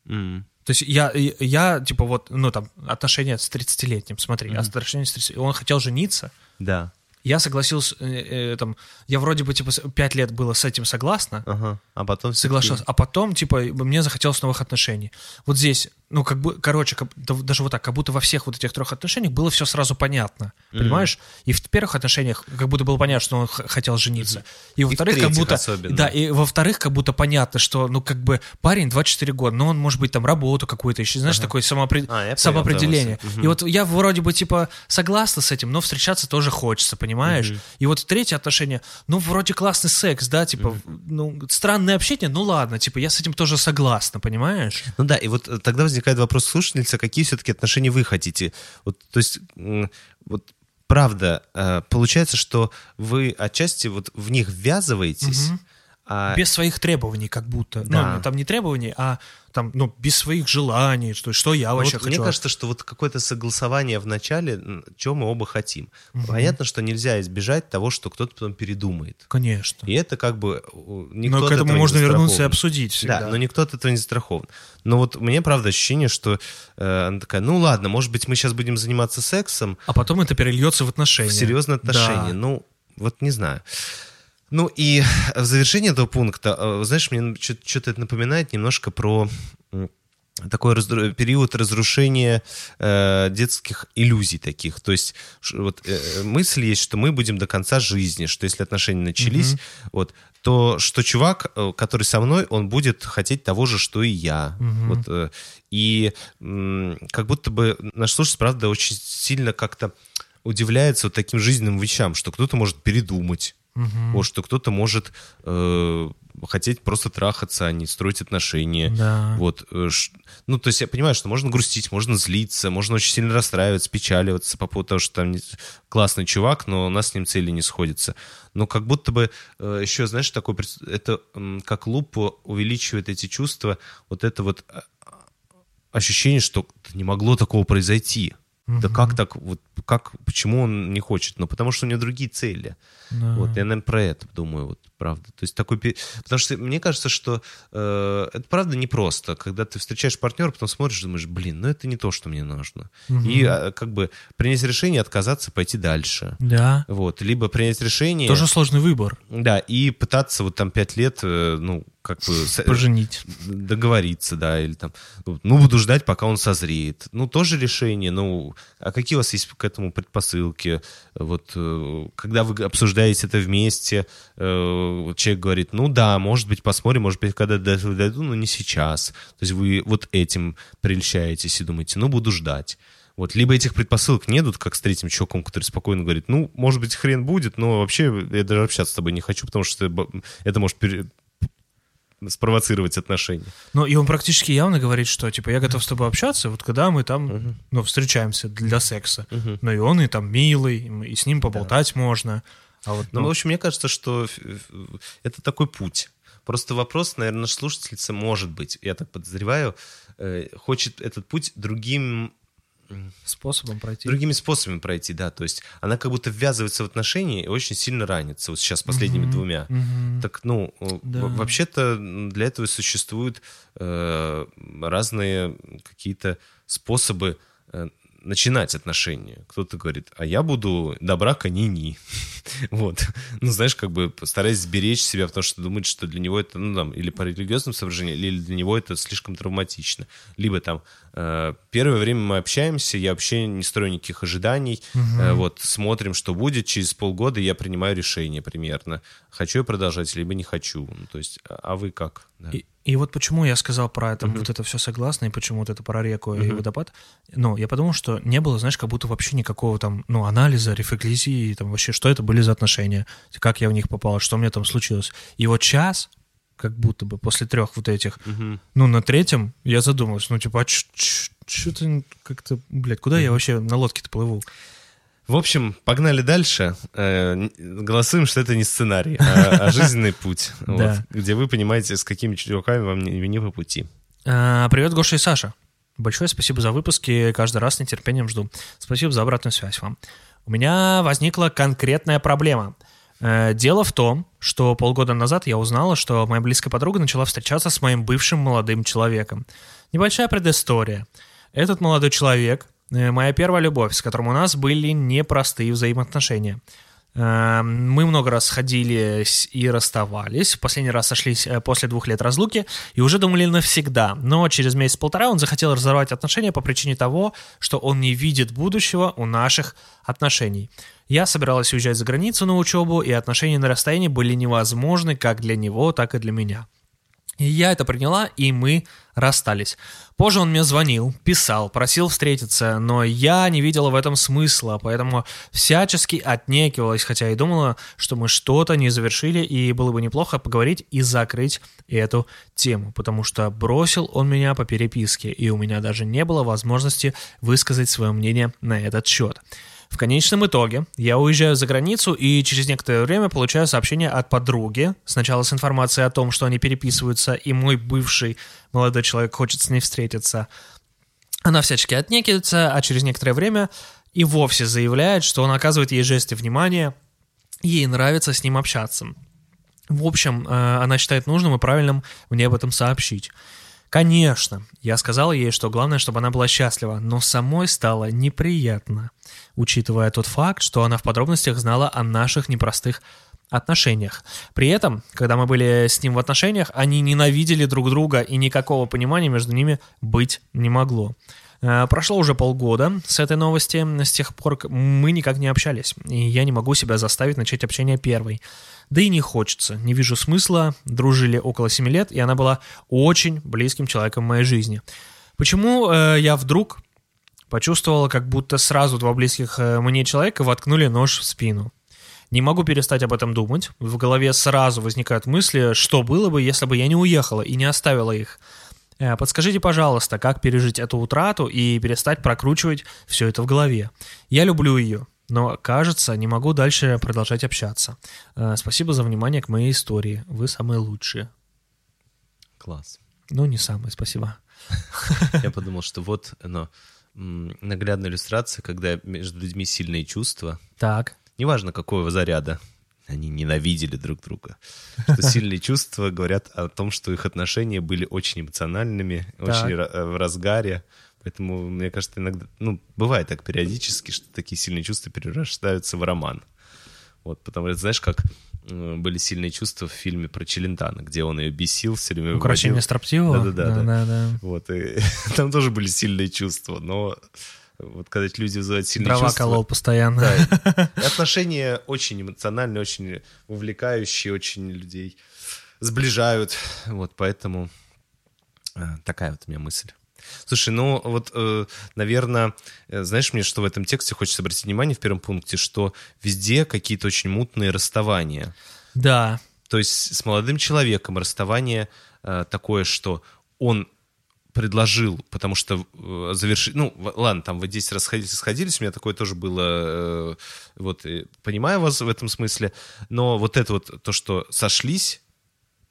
М. То есть я, я, я, типа, вот, ну, там, отношения с 30-летним, смотри, отношения с 30 он хотел жениться, Да. я согласился, э, э, там, я вроде бы, типа, с- пять лет было с этим согласна, Ага. А потом соглашался, а потом, типа, мне захотелось новых отношений. Вот здесь, ну, как бы, короче, как- да- даже вот так, как будто во всех вот этих трех отношениях было все сразу понятно, понимаешь? И в первых отношениях как будто было понятно, что он хотел жениться. И во-вторых, как будто... особенно. Да, и во-вторых, как будто понятно, что, ну, как бы, парень 24 года, но он, может быть, там, работу какую-то еще, знаешь, такое самоопре- А, понял самоопределение. мысль. И вот я вроде бы, типа, согласна с этим, но встречаться тоже хочется, понимаешь? И вот третье отношение, ну, вроде классный секс, да, типа, ну, странное общение, ну, ладно, типа, я с этим тоже согласна, понимаешь? Ну да, и вот э, тогда возникает вопрос слушательницы, какие все-таки отношения вы хотите. Вот, то есть, вот правда, э, получается, что вы отчасти вот в них ввязываетесь, а Без своих требований, как будто. Да. Ну, там не требований, а там, ну, без своих желаний, что, что я Ну, вообще вот мне хочу. кажется, что вот какое-то согласование в начале, чего мы оба хотим. Понятно, что нельзя избежать того, что кто-то потом передумает. Конечно. И это как бы у, никто Но к этому этого не можно вернуться и обсудить всегда. Да, но никто от этого не застрахован. Но вот мне, правда, ощущение, что э, она такая, ну ладно, может быть, мы сейчас будем заниматься сексом, А потом это перельется в отношения. в серьезные отношения. Да. Ну, вот не знаю. Ну и в завершение этого пункта, э, знаешь, мне что-то это напоминает немножко про такой разру- период разрушения э, детских иллюзий таких. То есть вот э, мысль есть, что мы будем до конца жизни, что если отношения начались, вот, то что чувак, э, который со мной, он будет хотеть того же, что и я. Вот, э, и м, как будто бы наш слушатель, правда, очень сильно как-то удивляется вот таким жизненным вещам, что кто-то может передумать. Вот что кто-то может э, хотеть просто трахаться, а не строить отношения. Да. Вот, э, ш- ну, то есть я понимаю, что можно грустить, можно злиться, можно очень сильно расстраиваться, печаливаться по поводу того, что там не- классный чувак, но у нас с ним цели не сходятся. Но как будто бы э, еще, знаешь, такой, это м, как лупа увеличивает эти чувства, вот это вот а, ощущение, что не могло такого произойти. Да как так, вот как, почему он не хочет? Ну, потому что у него другие цели. Да. Вот, я, наверное, про это думаю, вот, правда. То есть такой... Потому что мне кажется, что э, это правда непросто, когда ты встречаешь партнера, потом смотришь думаешь, блин, ну это не то, что мне нужно. И а, как бы принять решение, отказаться, пойти дальше. Да. Вот, либо принять решение... Тоже сложный выбор. Да, и пытаться вот там пять лет, э, ну, как бы... Поженить. договориться, да, или там, ну, буду ждать, пока он созреет. Ну, тоже решение, ну, а какие у вас есть к этому предпосылки? Вот, э, когда вы обсуждаете это вместе, э, человек говорит, ну да, может быть, посмотрим, может быть, когда до этого дойду, но не сейчас. То есть вы вот этим прельщаетесь и думаете, ну, буду ждать. Вот, либо этих предпосылок нету, как с третьим чуваком, который спокойно говорит, ну, может быть, хрен будет, но вообще я даже общаться с тобой не хочу, потому что это, может пере- спровоцировать отношения. Ну, и он практически явно говорит, что, типа, я готов с тобой общаться, вот когда мы там, ну, встречаемся для секса. Ну, и он и там милый, и с ним поболтать можно. А вот, Ну, ну, в общем, мне кажется, что это такой путь. Просто вопрос, наверное, наш слушательница, может быть, я так подозреваю, э, хочет этот путь другим, способом пройти. другими способами пройти, да. То есть она как будто ввязывается в отношения и очень сильно ранится. Вот сейчас последними двумя. Мгм. Так, ну, Да. вообще-то для этого существуют э, разные какие-то способы э, начинать отношения. Кто-то говорит, а я буду до брака ни-ни. [laughs] Вот. Ну, знаешь, как бы стараясь сберечь себя, потому что думает, что для него это, ну, там, или по религиозному соображению, или для него это слишком травматично. Либо там первое время мы общаемся, я вообще не строю никаких ожиданий, э, вот, смотрим, что будет, через полгода я принимаю решение примерно. Хочу я продолжать, либо не хочу. Ну, то есть, а а вы как? Да. И, и вот почему я сказал про это, вот это все согласно, и почему вот это про реку и водопад. Ну, я подумал, что не было, знаешь, как будто вообще никакого там, ну, анализа, рефлексии, там вообще, что это были за отношения, как я в них попал, что мне там случилось. И вот сейчас, как будто бы после трех вот этих, ну, на третьем я задумался, ну, типа, а что-то как-то, блядь, куда я вообще на лодке-то плыву? В общем, погнали дальше. Э, Голосуем, что это не сценарий, а, а жизненный путь. [laughs] Вот, где вы понимаете, с какими чуваками вам не, не по пути. А, Привет, Гоша и Саша. Большое спасибо за выпуски, каждый раз с нетерпением жду. Спасибо за обратную связь вам. У меня возникла конкретная проблема. Э, Дело в том, что полгода назад я узнала, что моя близкая подруга начала встречаться с моим бывшим молодым человеком. Небольшая предыстория. Этот молодой человек э, моя первая любовь, с которым у нас были непростые взаимоотношения. Э, Мы много раз сходились и расставались. Последний раз сошлись э, после двух лет разлуки и уже думали навсегда. Но через месяц-полтора он захотел разорвать отношения по причине того, что он не видит будущего у наших отношений. Я собиралась уезжать за границу на учебу, и отношения на расстоянии были невозможны как для него, так и для меня. И я это приняла, и мы расстались. Позже он мне звонил, писал, просил встретиться, но я не видела в этом смысла, поэтому всячески отнекивалась, хотя и думала, что мы что-то не завершили, и было бы неплохо поговорить и закрыть эту тему, потому что бросил он меня по переписке, и у меня даже не было возможности высказать свое мнение на этот счет. В конечном итоге я уезжаю за границу и через некоторое время получаю сообщение от подруги. Сначала с информацией о том, что они переписываются, и мой бывший молодой человек хочет с ней встретиться. Она всячески отнекивается, а через некоторое время и вовсе заявляет, что он оказывает ей жесты внимания, ей нравится с ним общаться. В общем, э, она считает нужным и правильным мне об этом сообщить. Конечно, я сказал ей, что главное, чтобы она была счастлива, но самой стало неприятно, учитывая тот факт, что она в подробностях знала о наших непростых отношениях. При этом, когда мы были с ним в отношениях, они ненавидели друг друга, и никакого понимания между ними быть не могло. Э, Прошло уже полгода с этой новости, с тех пор мы никак не общались, и я не могу себя заставить начать общение первой. Да и не хочется, не вижу смысла, дружили около 7 лет, и она была очень близким человеком в моей жизни. Почему э, я вдруг почувствовала, как будто сразу два близких э, мне человека воткнули нож в спину? Не могу перестать об этом думать. В голове сразу возникают мысли, что было бы, если бы я не уехала и не оставила их. Э, Подскажите, пожалуйста, как пережить эту утрату и перестать прокручивать все это в голове. Я люблю ее, но, кажется, не могу дальше продолжать общаться. Э, Спасибо за внимание к моей истории. Вы самые лучшие. Класс. Ну, не самые, спасибо. [laughs] Я подумал, что вот оно, наглядная иллюстрация, когда между людьми сильные чувства, Так, неважно какого заряда, они ненавидели друг друга. Что сильные чувства говорят о том, что их отношения были очень эмоциональными, Так. очень э, в разгаре. Поэтому, мне кажется, иногда, ну, бывает так периодически, что такие сильные чувства перерождаются в роман. Вот, потому что, знаешь, как э, были сильные чувства в фильме про Челентана, где он ее бесил, все время украшение выводил. строптивого? Да-да-да, да. Да-да-да. Вот, и [laughs] там тоже были сильные чувства, но вот когда люди вызывают сильные Дрова чувства... колол постоянно. Да, [laughs] отношения очень эмоциональные, очень увлекающие, очень людей сближают. Вот поэтому э, такая вот у меня мысль. Слушай, ну вот, наверное, знаешь мне, что в этом тексте хочется обратить внимание в первом пункте, что везде какие-то очень мутные расставания. Да, То есть с молодым человеком расставание э, такое, что он предложил, потому что э, завершить... Ну, ладно, там вы 10 раз сходились, сходились, у меня такое тоже было... э, вот, э, понимаю вас в этом смысле, но вот это вот, то, что сошлись,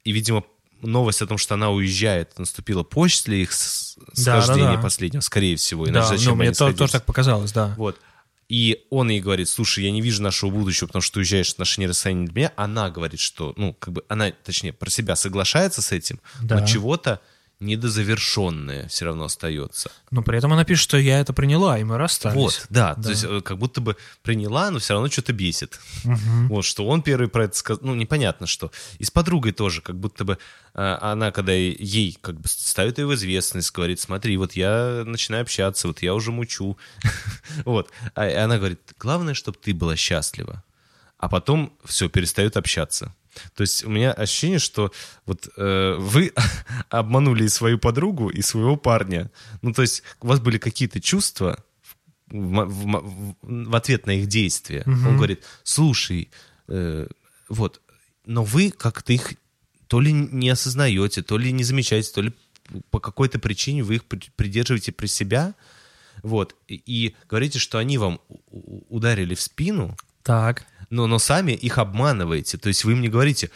и, видимо, новость о том, что она уезжает, наступила после их с- Да, схождения да, да. последнего, скорее всего. Иначе да, зачем ну, мне то- тоже так показалось, да. Вот. И он ей говорит, слушай, я не вижу нашего будущего, потому что ты уезжаешь, отношения расстояния для меня. Она говорит, что, ну, как бы, она, точнее, про себя соглашается с этим, Да. но чего-то недозавершенное все равно остается. Но при этом она пишет, что я это приняла, и мы расстались. Вот, да, Да. то есть э, как будто бы приняла, но все равно что-то бесит. Вот, что он первый про это сказал, ну, непонятно что. И с подругой тоже, как будто бы э, она, когда ей как бы ставит ее в известность, говорит, смотри, вот я начинаю общаться, вот я уже мучу. [laughs] Вот. А и она говорит, главное, чтобы ты была счастлива. А потом все, перестают общаться. То есть у меня ощущение, что вот э, вы [laughs] обманули и свою подругу, и своего парня. Ну, то есть у вас были какие-то чувства в, в в- в ответ на их действия. Он говорит, слушай, э, вот, но вы как-то их то ли не осознаете, то ли не замечаете, то ли по какой-то причине вы их при- придерживаете при себя, вот, и, и говорите, что они вам ударили в спину, Так, но, но сами их обманываете. То есть вы им не говорите,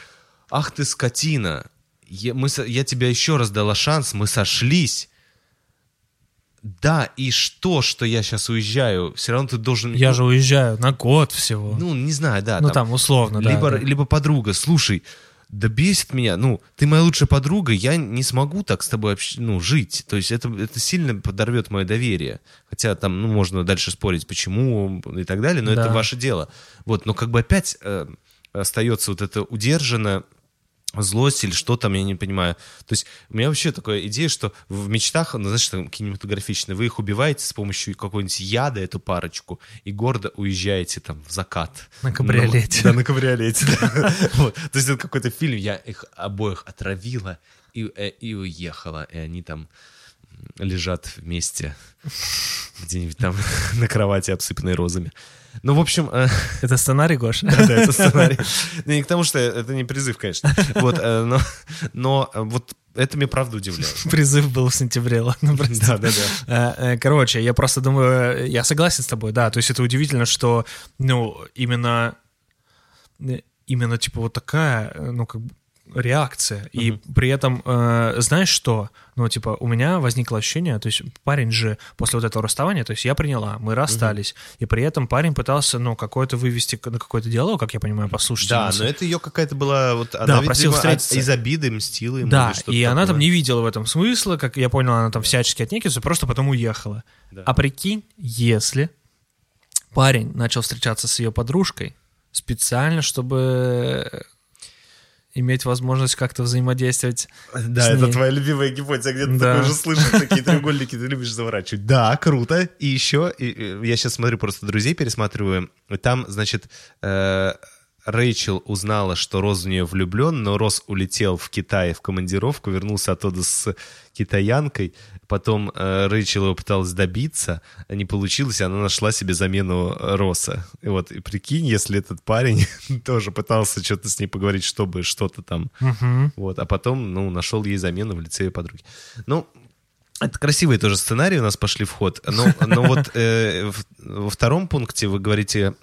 ах ты скотина, я, мы, я тебе еще раз дала шанс, мы сошлись. Да, и что, что я сейчас уезжаю? Все равно ты должен... я ну, же уезжаю на год всего. Ну, не знаю, да. Ну, там, условно, да, либо, да. либо подруга, слушай, да бесит меня, ну, ты моя лучшая подруга, я не смогу так с тобой общ- ну, жить. То есть это, это сильно подорвет мое доверие. Хотя там, ну, можно дальше спорить, почему и так далее, но Да. это ваше дело. Вот, но как бы опять э, остается вот это удержано злость или что там, я не понимаю. То есть у меня вообще такая идея, что в мечтах, ну, знаешь, там кинематографичные, вы их убиваете с помощью какого-нибудь яда, эту парочку, и гордо уезжаете там в закат. На кабриолете. Ну, Да, на кабриолете. [laughs] То есть это какой-то фильм, я их обоих отравила и, э, и уехала, и они там лежат вместе [laughs] где-нибудь там [laughs] на кровати, обсыпанной розами. Ну, в общем, э, [laughs] Это сценарий, Гоша? да, это сценарий. Ну, Не к тому, что это не призыв, конечно. Вот, э, но, но э, вот это меня правда удивляет. Призыв был в сентябре, ладно, прости. Да, да, да. Короче, я просто думаю, я согласен с тобой, да, то есть это удивительно, что, ну, именно, именно, типа, вот такая, ну, как бы реакция, и при этом, э, знаешь что, ну, типа, у меня возникло ощущение, то есть парень же после вот этого расставания, то есть я приняла, мы расстались, и при этом парень пытался, ну, какое-то вывести на какой-то диалог, как я понимаю, послушать. Да, но это ее какая-то была... Вот, она, Да, видимо, встретиться. из обиды мстила ему. Да, и она там такое. не видела в этом смысла, как я понял, она там всячески отнекивается, просто потом уехала. Да. А прикинь, если парень начал встречаться с ее подружкой специально, чтобы иметь возможность как-то взаимодействовать. Да, это твоя любимая гипотеза, где ты Да. такой же слышишь, такие [laughs] треугольники ты любишь заворачивать. Да, круто. И еще, и, и я сейчас смотрю, просто друзей пересматриваю, там, значит, э, Рэйчел узнала, что Роз в нее влюблен, но Роз улетел в Китай в командировку, вернулся оттуда с китаянкой. Потом э, Рэйчел его пыталась добиться, не получилось, и она нашла себе замену Роса. И вот, и прикинь, если этот парень [laughs] тоже пытался что-то с ней поговорить, чтобы что-то там... Вот, а потом, ну, нашел ей замену в лице ее подруги. Ну, это красивые тоже сценарии у нас пошли в ход. Но, но вот [laughs] э, в- во втором пункте вы говорите,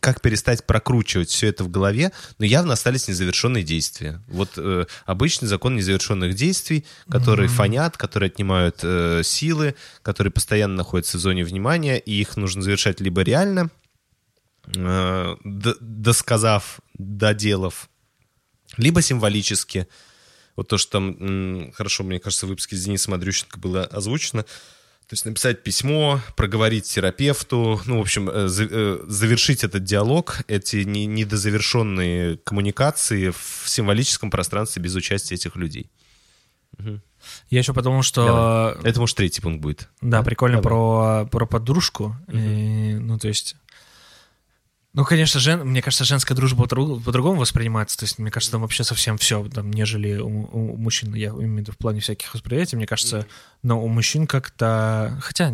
как перестать прокручивать все это в голове, но явно остались незавершенные действия. Вот э, обычный закон незавершенных действий, которые фонят, которые отнимают э, силы, которые постоянно находятся в зоне внимания, и их нужно завершать либо реально, э, досказав, доделав, либо символически. Вот то, что там, хорошо, мне кажется, в выпуске с Денисом Андрющенко было озвучено. То есть написать письмо, проговорить терапевту, ну, в общем, э, э, завершить этот диалог, эти не- недозавершенные коммуникации в символическом пространстве без участия этих людей. Я еще подумал, что... Давай. Это, может, третий пункт будет. Да, прикольно Давай. про, про подружку. И, ну, то есть... Ну, конечно, жен, мне кажется, женская дружба по-друг- по-другому воспринимается. То есть, мне кажется, там вообще совсем все, там, нежели у, у мужчин, я имею в виду в плане всяких восприятий, мне кажется, но у мужчин как-то... Хотя,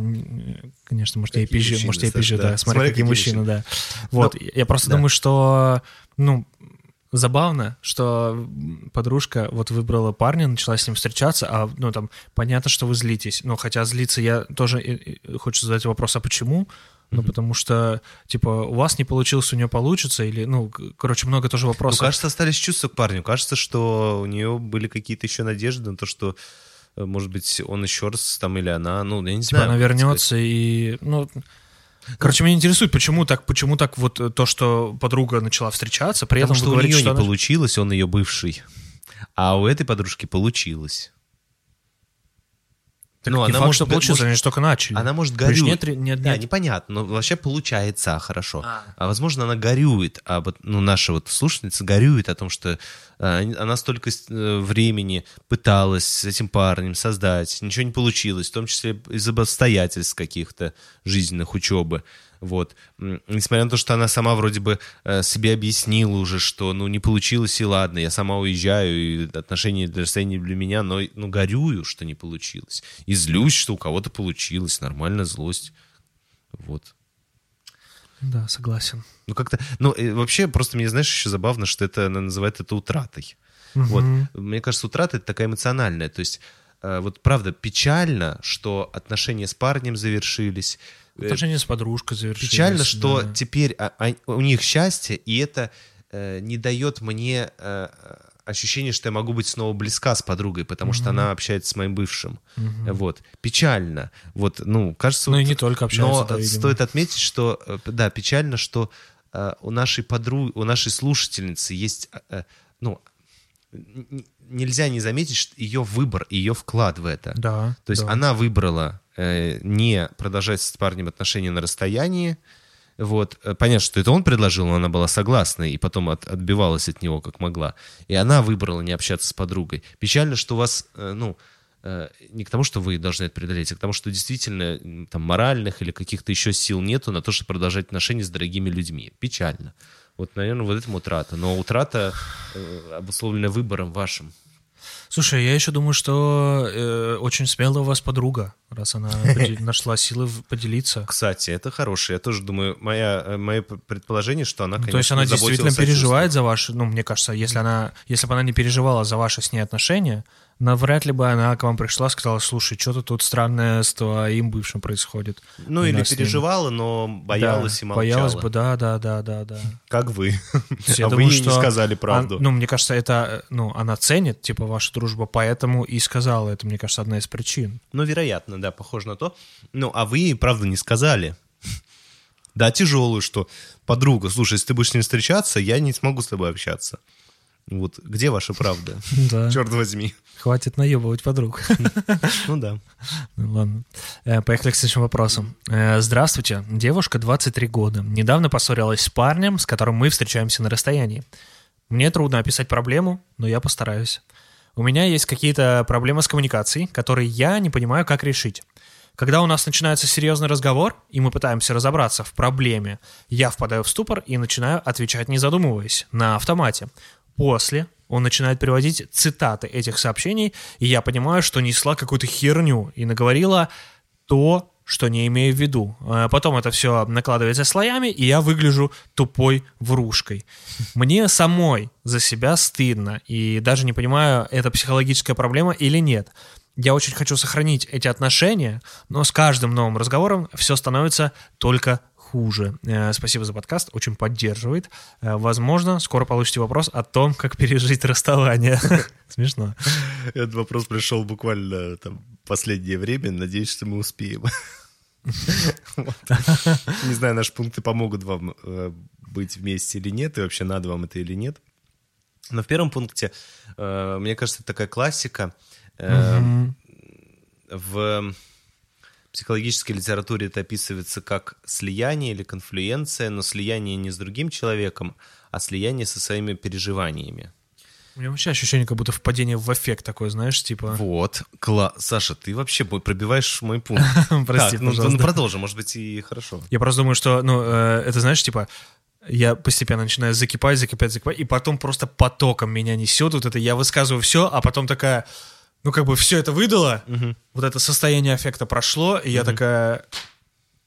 конечно, может, я и Какие пизжу, мужчины, может, я и пизжу, да. да. Смотри, Смотри, какие какие мужчины, мужчины. да. Вот, я просто да. думаю, что, ну, забавно, что подружка вот выбрала парня, начала с ним встречаться, а, ну, там, понятно, что вы злитесь. Ну, хотя злиться я тоже и- и хочу задать вопрос, а почему? Ну, потому что, типа, у вас не получилось, у нее получится, или, ну, короче, много тоже Ну, вопросов. кажется, остались чувства к парню. Кажется, что у нее были какие-то еще надежды на то, что, э, может быть, он еще раз там или она, ну, я не Типа, знаю. она вернется и, ну... Короче, меня интересует, почему так, почему так вот э, то, что подруга начала встречаться, при Потому этом что вы у нее что не она- получилось, он ее бывший. А у этой подружки получилось. Так Ну, не она факт, может что может- они же только начали. Она может горюет. нет нет- Да, нет- непонятно, но вообще получается хорошо. А. А, возможно, она горюет, а вот ну, наша вот слушательница горюет о том, что а, она столько э, времени пыталась с этим парнем создать, ничего не получилось, в том числе из обстоятельств каких-то жизненных, учебы. Вот. Несмотря на то, что она сама вроде бы э, себе объяснила уже, что ну не получилось и ладно, я сама уезжаю, и отношения для расстояния для меня, но ну, горюю, что не получилось. И злюсь, что у кого-то получилось, нормальная злость. Вот. Да, согласен. Ну, как-то... Ну, э, вообще, просто мне, знаешь, еще забавно, что это она называет это утратой. Вот. Мне кажется, утрата — это такая эмоциональная. То есть, э, вот правда, печально, что отношения с парнем завершились. Э, Отношения с подружкой завершились. Печально, что да. теперь а- а- у них счастье, и это э, не дает мне э, ощущение, что я могу быть снова близка с подругой, потому что она общается с моим бывшим. Вот. Печально. Вот, ну, кажется... Ну и вот- не только общаются, Но да, видимо. стоит отметить, что, э, да, печально, что э, у нашей подруги, у нашей слушательницы есть, э, ну, нельзя не заметить что ее выбор, ее вклад в это. Да. То есть да. она выбрала не продолжать с парнем отношения на расстоянии. Вот. Э, Понятно, что это он предложил, но она была согласна и потом от- отбивалась от него как могла. И она выбрала не общаться с подругой. Печально, что у вас, э, ну, э, не к тому, что вы должны это преодолеть, а к тому, что действительно там моральных или каких-то еще сил нету на то, чтобы продолжать отношения с дорогими людьми. Печально. Вот, наверное, вот этому утрата. Но утрата э, обусловлена выбором вашим. Слушай, я еще думаю, что э, очень смелая у вас подруга, раз она [laughs] нашла силы поделиться. Кстати, это хорошее. Я тоже думаю, моя, э, мое предположение, что она, Ну, конечно, То есть она действительно переживает за ваши, ну, мне кажется, если она, если бы она не переживала за ваши с ней отношения, навряд ли бы она к вам пришла и сказала, слушай, что-то тут странное с твоим бывшим происходит. Ну, или нас с ним». переживала, но боялась Да, и молчала. Боялась бы, да, да, да, да, да. Как вы. я а думаю, вы ей не что сказали правду. А, ну, мне кажется, это, э, ну, она ценит, типа, вашу дружбу, поэтому и сказала. Это, мне кажется, одна из причин. Ну, вероятно, да, похоже на то. Ну, а вы ей, правда, не сказали. [laughs] Да, тяжелую, что подруга, слушай, если ты будешь с ним встречаться, я не смогу с тобой общаться. Вот, где ваша правда? [laughs] Да. Черт возьми. Хватит наебывать подруг. [laughs] Ну да. Ну, ладно. Э, Поехали к следующему вопросу. Э, Здравствуйте. Девушка 23 года. Недавно поссорилась с парнем, с которым мы встречаемся на расстоянии. Мне трудно описать проблему, но я постараюсь. У меня есть какие-то проблемы с коммуникацией, которые я не понимаю, как решить. Когда у нас начинается серьезный разговор, и мы пытаемся разобраться в проблеме, я впадаю в ступор и начинаю отвечать, не задумываясь, на автомате. После он начинает приводить цитаты этих сообщений, и я понимаю, что несла какую-то херню и наговорила то, что не имею в виду. А Потом это все накладывается слоями, и я выгляжу тупой врушкой. Мне самой за себя стыдно, и даже не понимаю, это психологическая проблема или нет. Я очень хочу сохранить эти отношения, но с каждым новым разговором все становится только хуже. Э, Спасибо за подкаст, очень поддерживает. Э, Возможно, скоро получите вопрос о том, как пережить расставание. [laughs] Смешно. Этот вопрос пришел буквально там последнее время. Надеюсь, что мы успеем. [laughs] Не знаю, наши пункты помогут вам э, быть вместе или нет, и вообще надо вам это или нет. Но в первом пункте, мне кажется, это такая классика. Э, В психологической литературе это описывается как слияние или конфлюенция, но слияние не с другим человеком, а слияние со своими переживаниями. У меня вообще ощущение, как будто впадение в эффект такое, знаешь, типа... Вот, класс. Саша, ты вообще пробиваешь мой пункт. [laughs] Прости, Так, ну, ну, продолжим, может быть, и хорошо. Я просто думаю, что, ну, э, это, знаешь, типа, я постепенно начинаю закипать, закипать, закипать, и потом просто потоком меня несет вот это, я высказываю все, а потом такая, ну, как бы все это выдало, вот это состояние аффекта прошло, и я такая,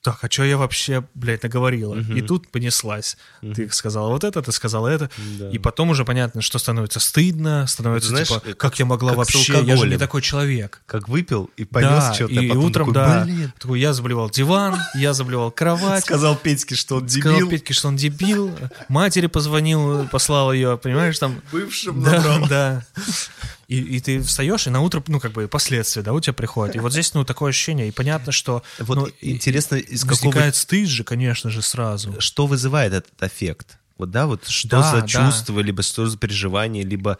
так, а что я вообще, блядь, наговорила? И тут понеслась. Ты сказала вот это, ты сказала это, Да. и потом уже понятно, что становится стыдно, становится, Знаешь, типа, как- как, я могла как вообще, я же не такой человек. Как выпил и понес да, что-то, и, а и потом утром, такой, да, блин. такой, я заболевал диван, я заболевал кровать, Сказал Петьке, что он сказал дебил. Петьке, что он дебил, матери позвонил, послал ее, понимаешь, там... Бывшим Да, набрал. да. И, и ты встаешь, и на утро, ну, как бы, последствия, да, у тебя приходят. И вот здесь, ну, такое ощущение, и понятно, что... Вот ну, интересно, из какого... Возникает стыд же, конечно же, сразу. Что вызывает этот эффект? Вот, да, вот что Да, за да. чувство, либо что за переживание, либо...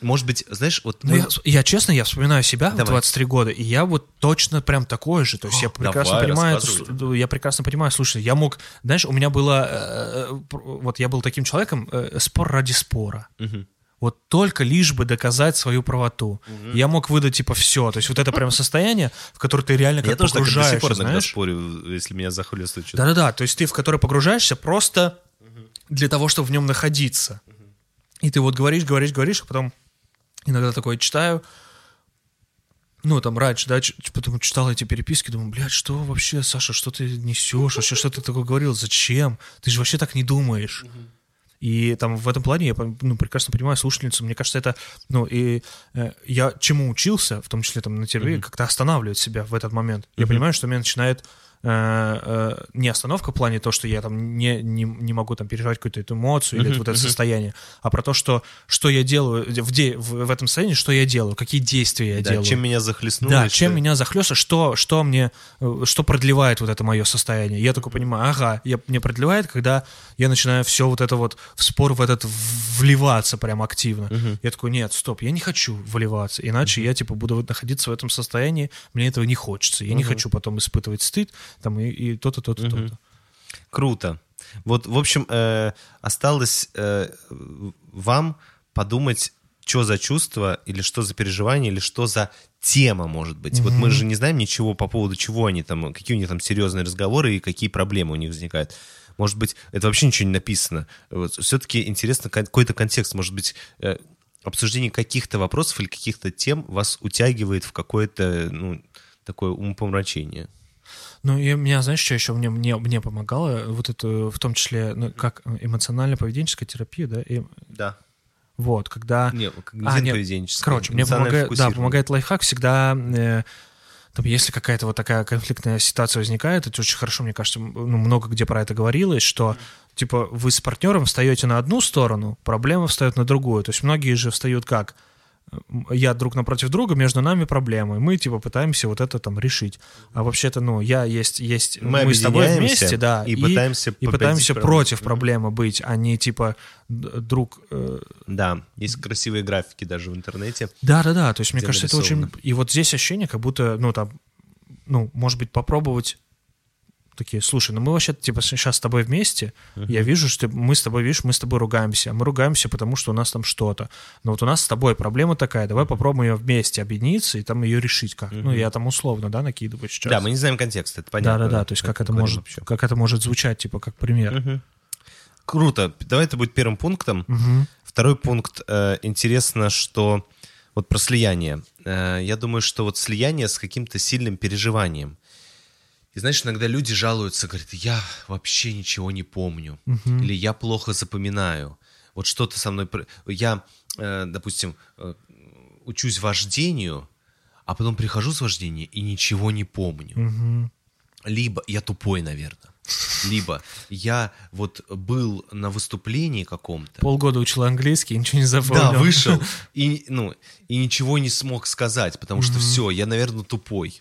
Может быть, знаешь, вот... Ну, мы- я, я честно, я вспоминаю себя в Давай. 23 года, и я вот точно прям такой же. То есть я прекрасно давай, понимаю, это, я прекрасно понимаю, слушай, я мог, знаешь, у меня было, э, э, пр- вот я был таким человеком, э, спор ради спора. Мгм. Вот только лишь бы доказать свою правоту. Я мог выдать типа все. То есть вот это прям состояние, в которое ты реально как Я тоже так до сих пор знаешь? спорю, если меня захлестывает что-то. Да-да-да, то есть ты в которое погружаешься просто для того, чтобы в нем находиться. И ты вот говоришь, говоришь, говоришь, а потом иногда такое читаю, ну, там, раньше, да, ч- потом читал эти переписки, думаю, блядь, что вообще, Саша, что ты несешь, вообще, что ты такое говорил, зачем? Ты же вообще так не думаешь. И там в этом плане я ну, прекрасно понимаю слушательницу. Мне кажется, это, ну, и э, я чему учился, в том числе там на терапии, как-то останавливать себя в этот момент. Я понимаю, что меня начинает не остановка в плане то, что я там не, не, не могу там переживать какую-то эту эмоцию или вот это состояние, а про то, что, что я делаю в, де- в, в этом состоянии, что я делаю, какие действия я Да, делаю. чем меня захлестнуло. Да, что- чем меня захлестно, что, что мне, э, что продлевает вот это мое состояние. Я такой понимаю, ага, я, мне продлевает, когда я начинаю все вот это вот в спор в этот вливаться прям активно. Я такой, нет, стоп, я не хочу вливаться, иначе я типа буду вот находиться в этом состоянии, мне этого не хочется. Я не хочу потом испытывать стыд, там и, и то-то, то-то, то-то. Круто. Вот, в общем, э, осталось э, вам подумать, что за чувство, или что за переживание, или что за тема, может быть. Вот мы же не знаем ничего по поводу чего они там, какие у них там серьезные разговоры и какие проблемы у них возникают. Может быть, это вообще ничего не написано. Вот, все-таки интересно какой-то контекст, может быть, э, обсуждение каких-то вопросов или каких-то тем вас утягивает в какое-то, ну, такое умопомрачение. Ну, и меня, знаешь, что еще мне, мне, мне помогало? Вот это, в том числе, ну, как эмоционально-поведенческая терапия, да? И, Да. вот, когда... А, нет, поведенческое. Короче, мне помогает, да, помогает лайфхак всегда, э, там, если какая-то вот такая конфликтная ситуация возникает, это очень хорошо, мне кажется, ну, много где про это говорилось, что, типа, вы с партнером встаете на одну сторону, проблема встает на другую. То есть многие же встают как? Я друг напротив друга, между нами проблемы. Мы, типа, пытаемся вот это там решить. А вообще-то, ну, я есть, есть, Мы с тобой вместе, да, и пытаемся и пытаемся проблему. против проблемы быть, а не, типа, друг э, Да, есть красивые графики даже в интернете. да, да, да. То есть, мне кажется, это очень. нарисовано. И вот здесь ощущение, как будто, ну, там, ну, может быть, попробовать такие, слушай, ну мы вообще типа сейчас с тобой вместе, я вижу, что мы с тобой, видишь, мы с тобой ругаемся, мы ругаемся, потому что у нас там что-то, но вот у нас с тобой проблема такая, давай попробуем ее вместе объединиться и там ее решить как. Ну я там условно, да, накидываю сейчас. Да, мы не знаем контекст, это понятно. Да, да, да, то есть как это может, вообще. как это может звучать, типа как пример. Круто. Давай это будет первым пунктом. Второй пункт. э, интересно, что вот про слияние. Э, я думаю, что вот слияние с каким-то сильным переживанием. И знаешь, иногда люди жалуются, говорят, я вообще ничего не помню. Или я плохо запоминаю. Вот что-то со мной... Я, э, допустим, э, учусь вождению, а потом прихожу с вождения и ничего не помню. Либо я тупой, наверное. Либо я вот был на выступлении каком-то, Полгода учил английский, ничего не запомнил. да, вышел [laughs] и, ну, и ничего не смог сказать, потому что все, я, наверное, тупой.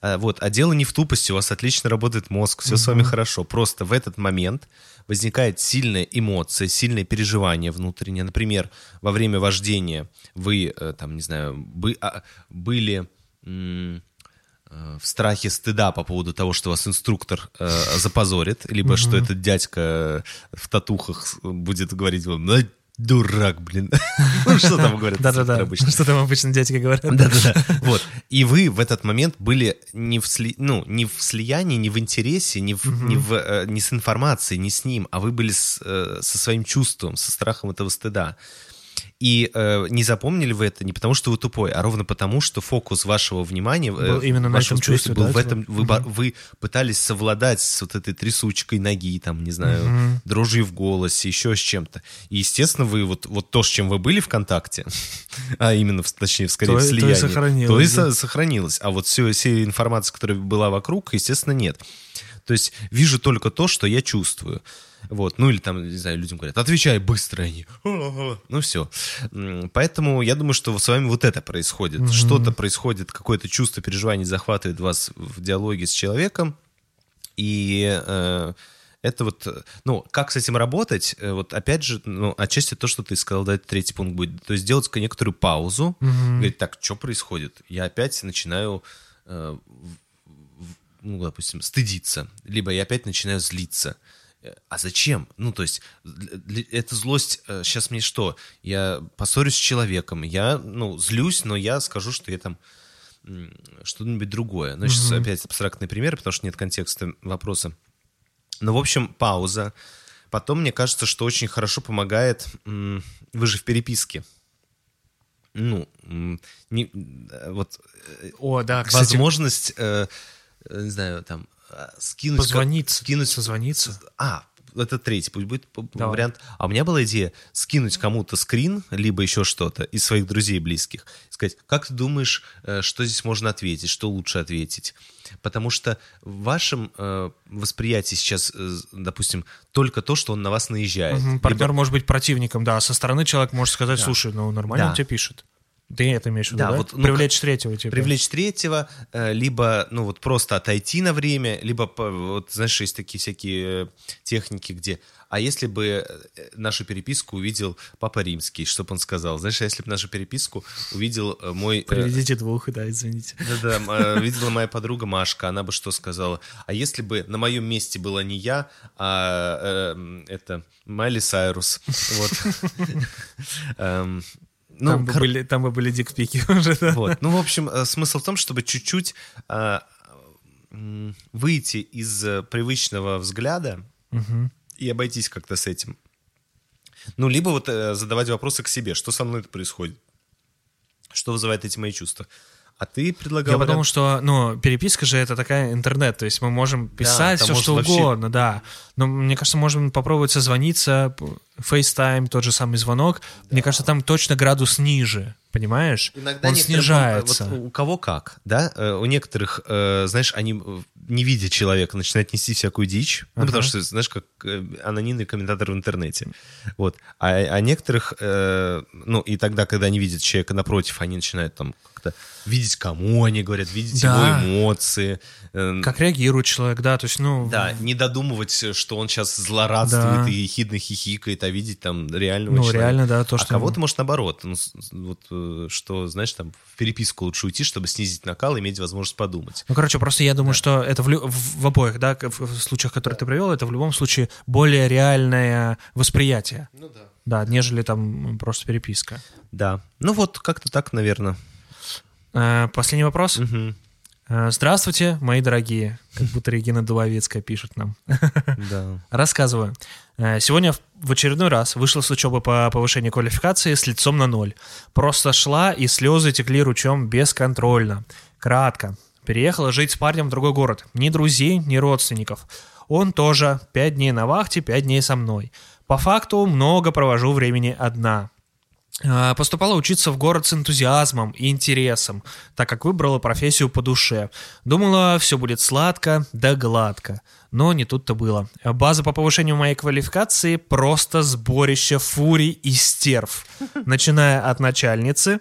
А, Вот, а дело не в тупости, у вас отлично работает мозг, все с вами хорошо. Просто в этот момент возникает сильная эмоция, сильное переживание внутреннее. Например, во время вождения вы, э, там, не знаю, бы, а, были э, в страхе стыда по поводу того, что вас инструктор э, запозорит, либо что этот дядька в татухах будет говорить вам, «Ну, дурак, блин. [laughs] Ну, что там говорят Да-да-да, обычно? что там обычно дядьки говорят. Да-да-да. Вот. И вы в этот момент были не в, сли... ну, не в слиянии, не в интересе, не, в... не, в, э, не с информацией, не с ним, а вы были с, э, со своим чувством, со страхом этого стыда. И э, не запомнили вы это не потому, что вы тупой, а ровно потому, что фокус вашего внимания, э, Был именно на этом чувстве, был да, в типа? этом. Вы, бо- вы пытались совладать с вот этой трясучкой ноги, там, не знаю, дрожью в голосе, еще с чем-то. И, естественно, вы вот, вот то, с чем вы были в контакте, [laughs] а именно, точнее, скорее, То в и- то и слиянии, сохранилось, то и да. со- сохранилось. А вот все, вся информация, которая была вокруг, естественно, нет. То есть вижу только то, что я чувствую. Вот, ну или там, не знаю, людям говорят, отвечай быстро, они, ну все. Поэтому я думаю, что с вами вот это происходит. Что-то происходит, какое-то чувство переживания захватывает вас в диалоге с человеком, и э, это вот, ну, как с этим работать, э, вот опять же, ну, отчасти то, что ты сказал, да, это третий пункт будет. То есть сделать некоторую паузу, говорить, так, что происходит? Я опять начинаю, э, ну, допустим, стыдиться, либо я опять начинаю злиться. Э, А зачем? Ну, то есть, эта злость, сейчас мне что? Я поссорюсь с человеком, я, ну, злюсь, но я скажу, что я там что-нибудь другое. Ну, сейчас опять абстрактный пример, потому что нет контекста вопроса. Ну, в общем, пауза. Потом, мне кажется, что очень хорошо помогает... Вы же в переписке. Ну, не, э, вот э, О, да, кстати, возможность, э, э, не знаю, там, э, скинуть... как- позвониться, скинуть созвониться. а, это третий, пусть будет Давай. вариант. А у меня была идея скинуть кому-то скрин, либо еще что-то из своих друзей близких. Сказать, как ты думаешь, э, что здесь можно ответить, что лучше ответить? Потому что в вашем э, восприятии сейчас, э, допустим, только то, что он на вас наезжает. Либо- Партнер может быть противником, да, а со стороны человек может сказать, слушай, ну нормально Да. он тебе пишет. Ты это имеешь в виду, Да, да? вот, ну, Привлечь третьего, типа. Привлечь третьего, э, либо, ну, вот просто отойти на время, либо, вот, знаешь, есть такие всякие э, техники, где, а если бы э, нашу переписку увидел Папа Римский, что бы он сказал? Знаешь, а если бы нашу переписку увидел э, мой... э, Приведите двух, да, извините. Да-да, э, видела моя подруга Машка, она бы что сказала? А если бы на моем месте была не я, а э, это Майли Сайрус, вот. [laughs] Ну, там, бы кор- были, там бы были дикпики [laughs] уже, да. вот. Ну, в общем, э, смысл в том, чтобы чуть-чуть м, выйти из э, привычного взгляда и обойтись как-то с этим. Ну, либо вот э, задавать вопросы к себе, что со мной это происходит, что вызывает эти мои чувства. А ты предлагал... Я вариант- что, ну, переписка же это такая интернет, то есть мы можем писать там все, что вообще- угодно, да. Но мне кажется, можем попробовать созвониться, FaceTime, тот же самый звонок. Мне кажется, там точно градус ниже, понимаешь? Иногда Он снижается. вот у кого как, да? Э, У некоторых, э, знаешь, они, э, не видя человека, начинают нести всякую дичь. Ну, потому что, знаешь, как анонимный комментатор в интернете. Вот. А, а некоторых, ну, и тогда, когда они видят человека напротив, они начинают там как-то видеть, кому они говорят, видеть Да. его эмоции. э, Как реагирует человек, да, то есть, ну... Да, не додумывать, что он сейчас злорадствует Да. и ехидно хихикает, а видеть там реального Ну, человека. реально, да, то, а что- кого-то, может, наоборот. Ну, вот, э, э, что, знаешь, там в переписку лучше уйти, чтобы снизить накал и иметь возможность подумать. Ну, короче, просто я думаю, что это в, лю- в- в обоих, да, в, в случаях, которые ты привел, это в любом случае более реальное восприятие, Ну да. да, нежели там просто переписка. Да. Ну вот, как-то так, наверное. Э, Последний вопрос. Э, Здравствуйте, мои дорогие. Как будто Регина Дубовецкая пишет нам. Да. [laughs] Рассказываю. Э, Сегодня в- в очередной раз вышла с учебы по повышению квалификации с лицом на ноль. Просто шла, и слезы текли ручьем бесконтрольно. Кратко. Переехала жить с парнем в другой город. Ни друзей, ни родственников. Он тоже. Пять дней на вахте, пять дней со мной. По факту много провожу времени одна. А, Поступала учиться в город с энтузиазмом и интересом, так как выбрала профессию по душе. Думала, все будет сладко да гладко. Но не тут-то было. База по повышению моей квалификации просто сборище фурий и стерв. Начиная от начальницы,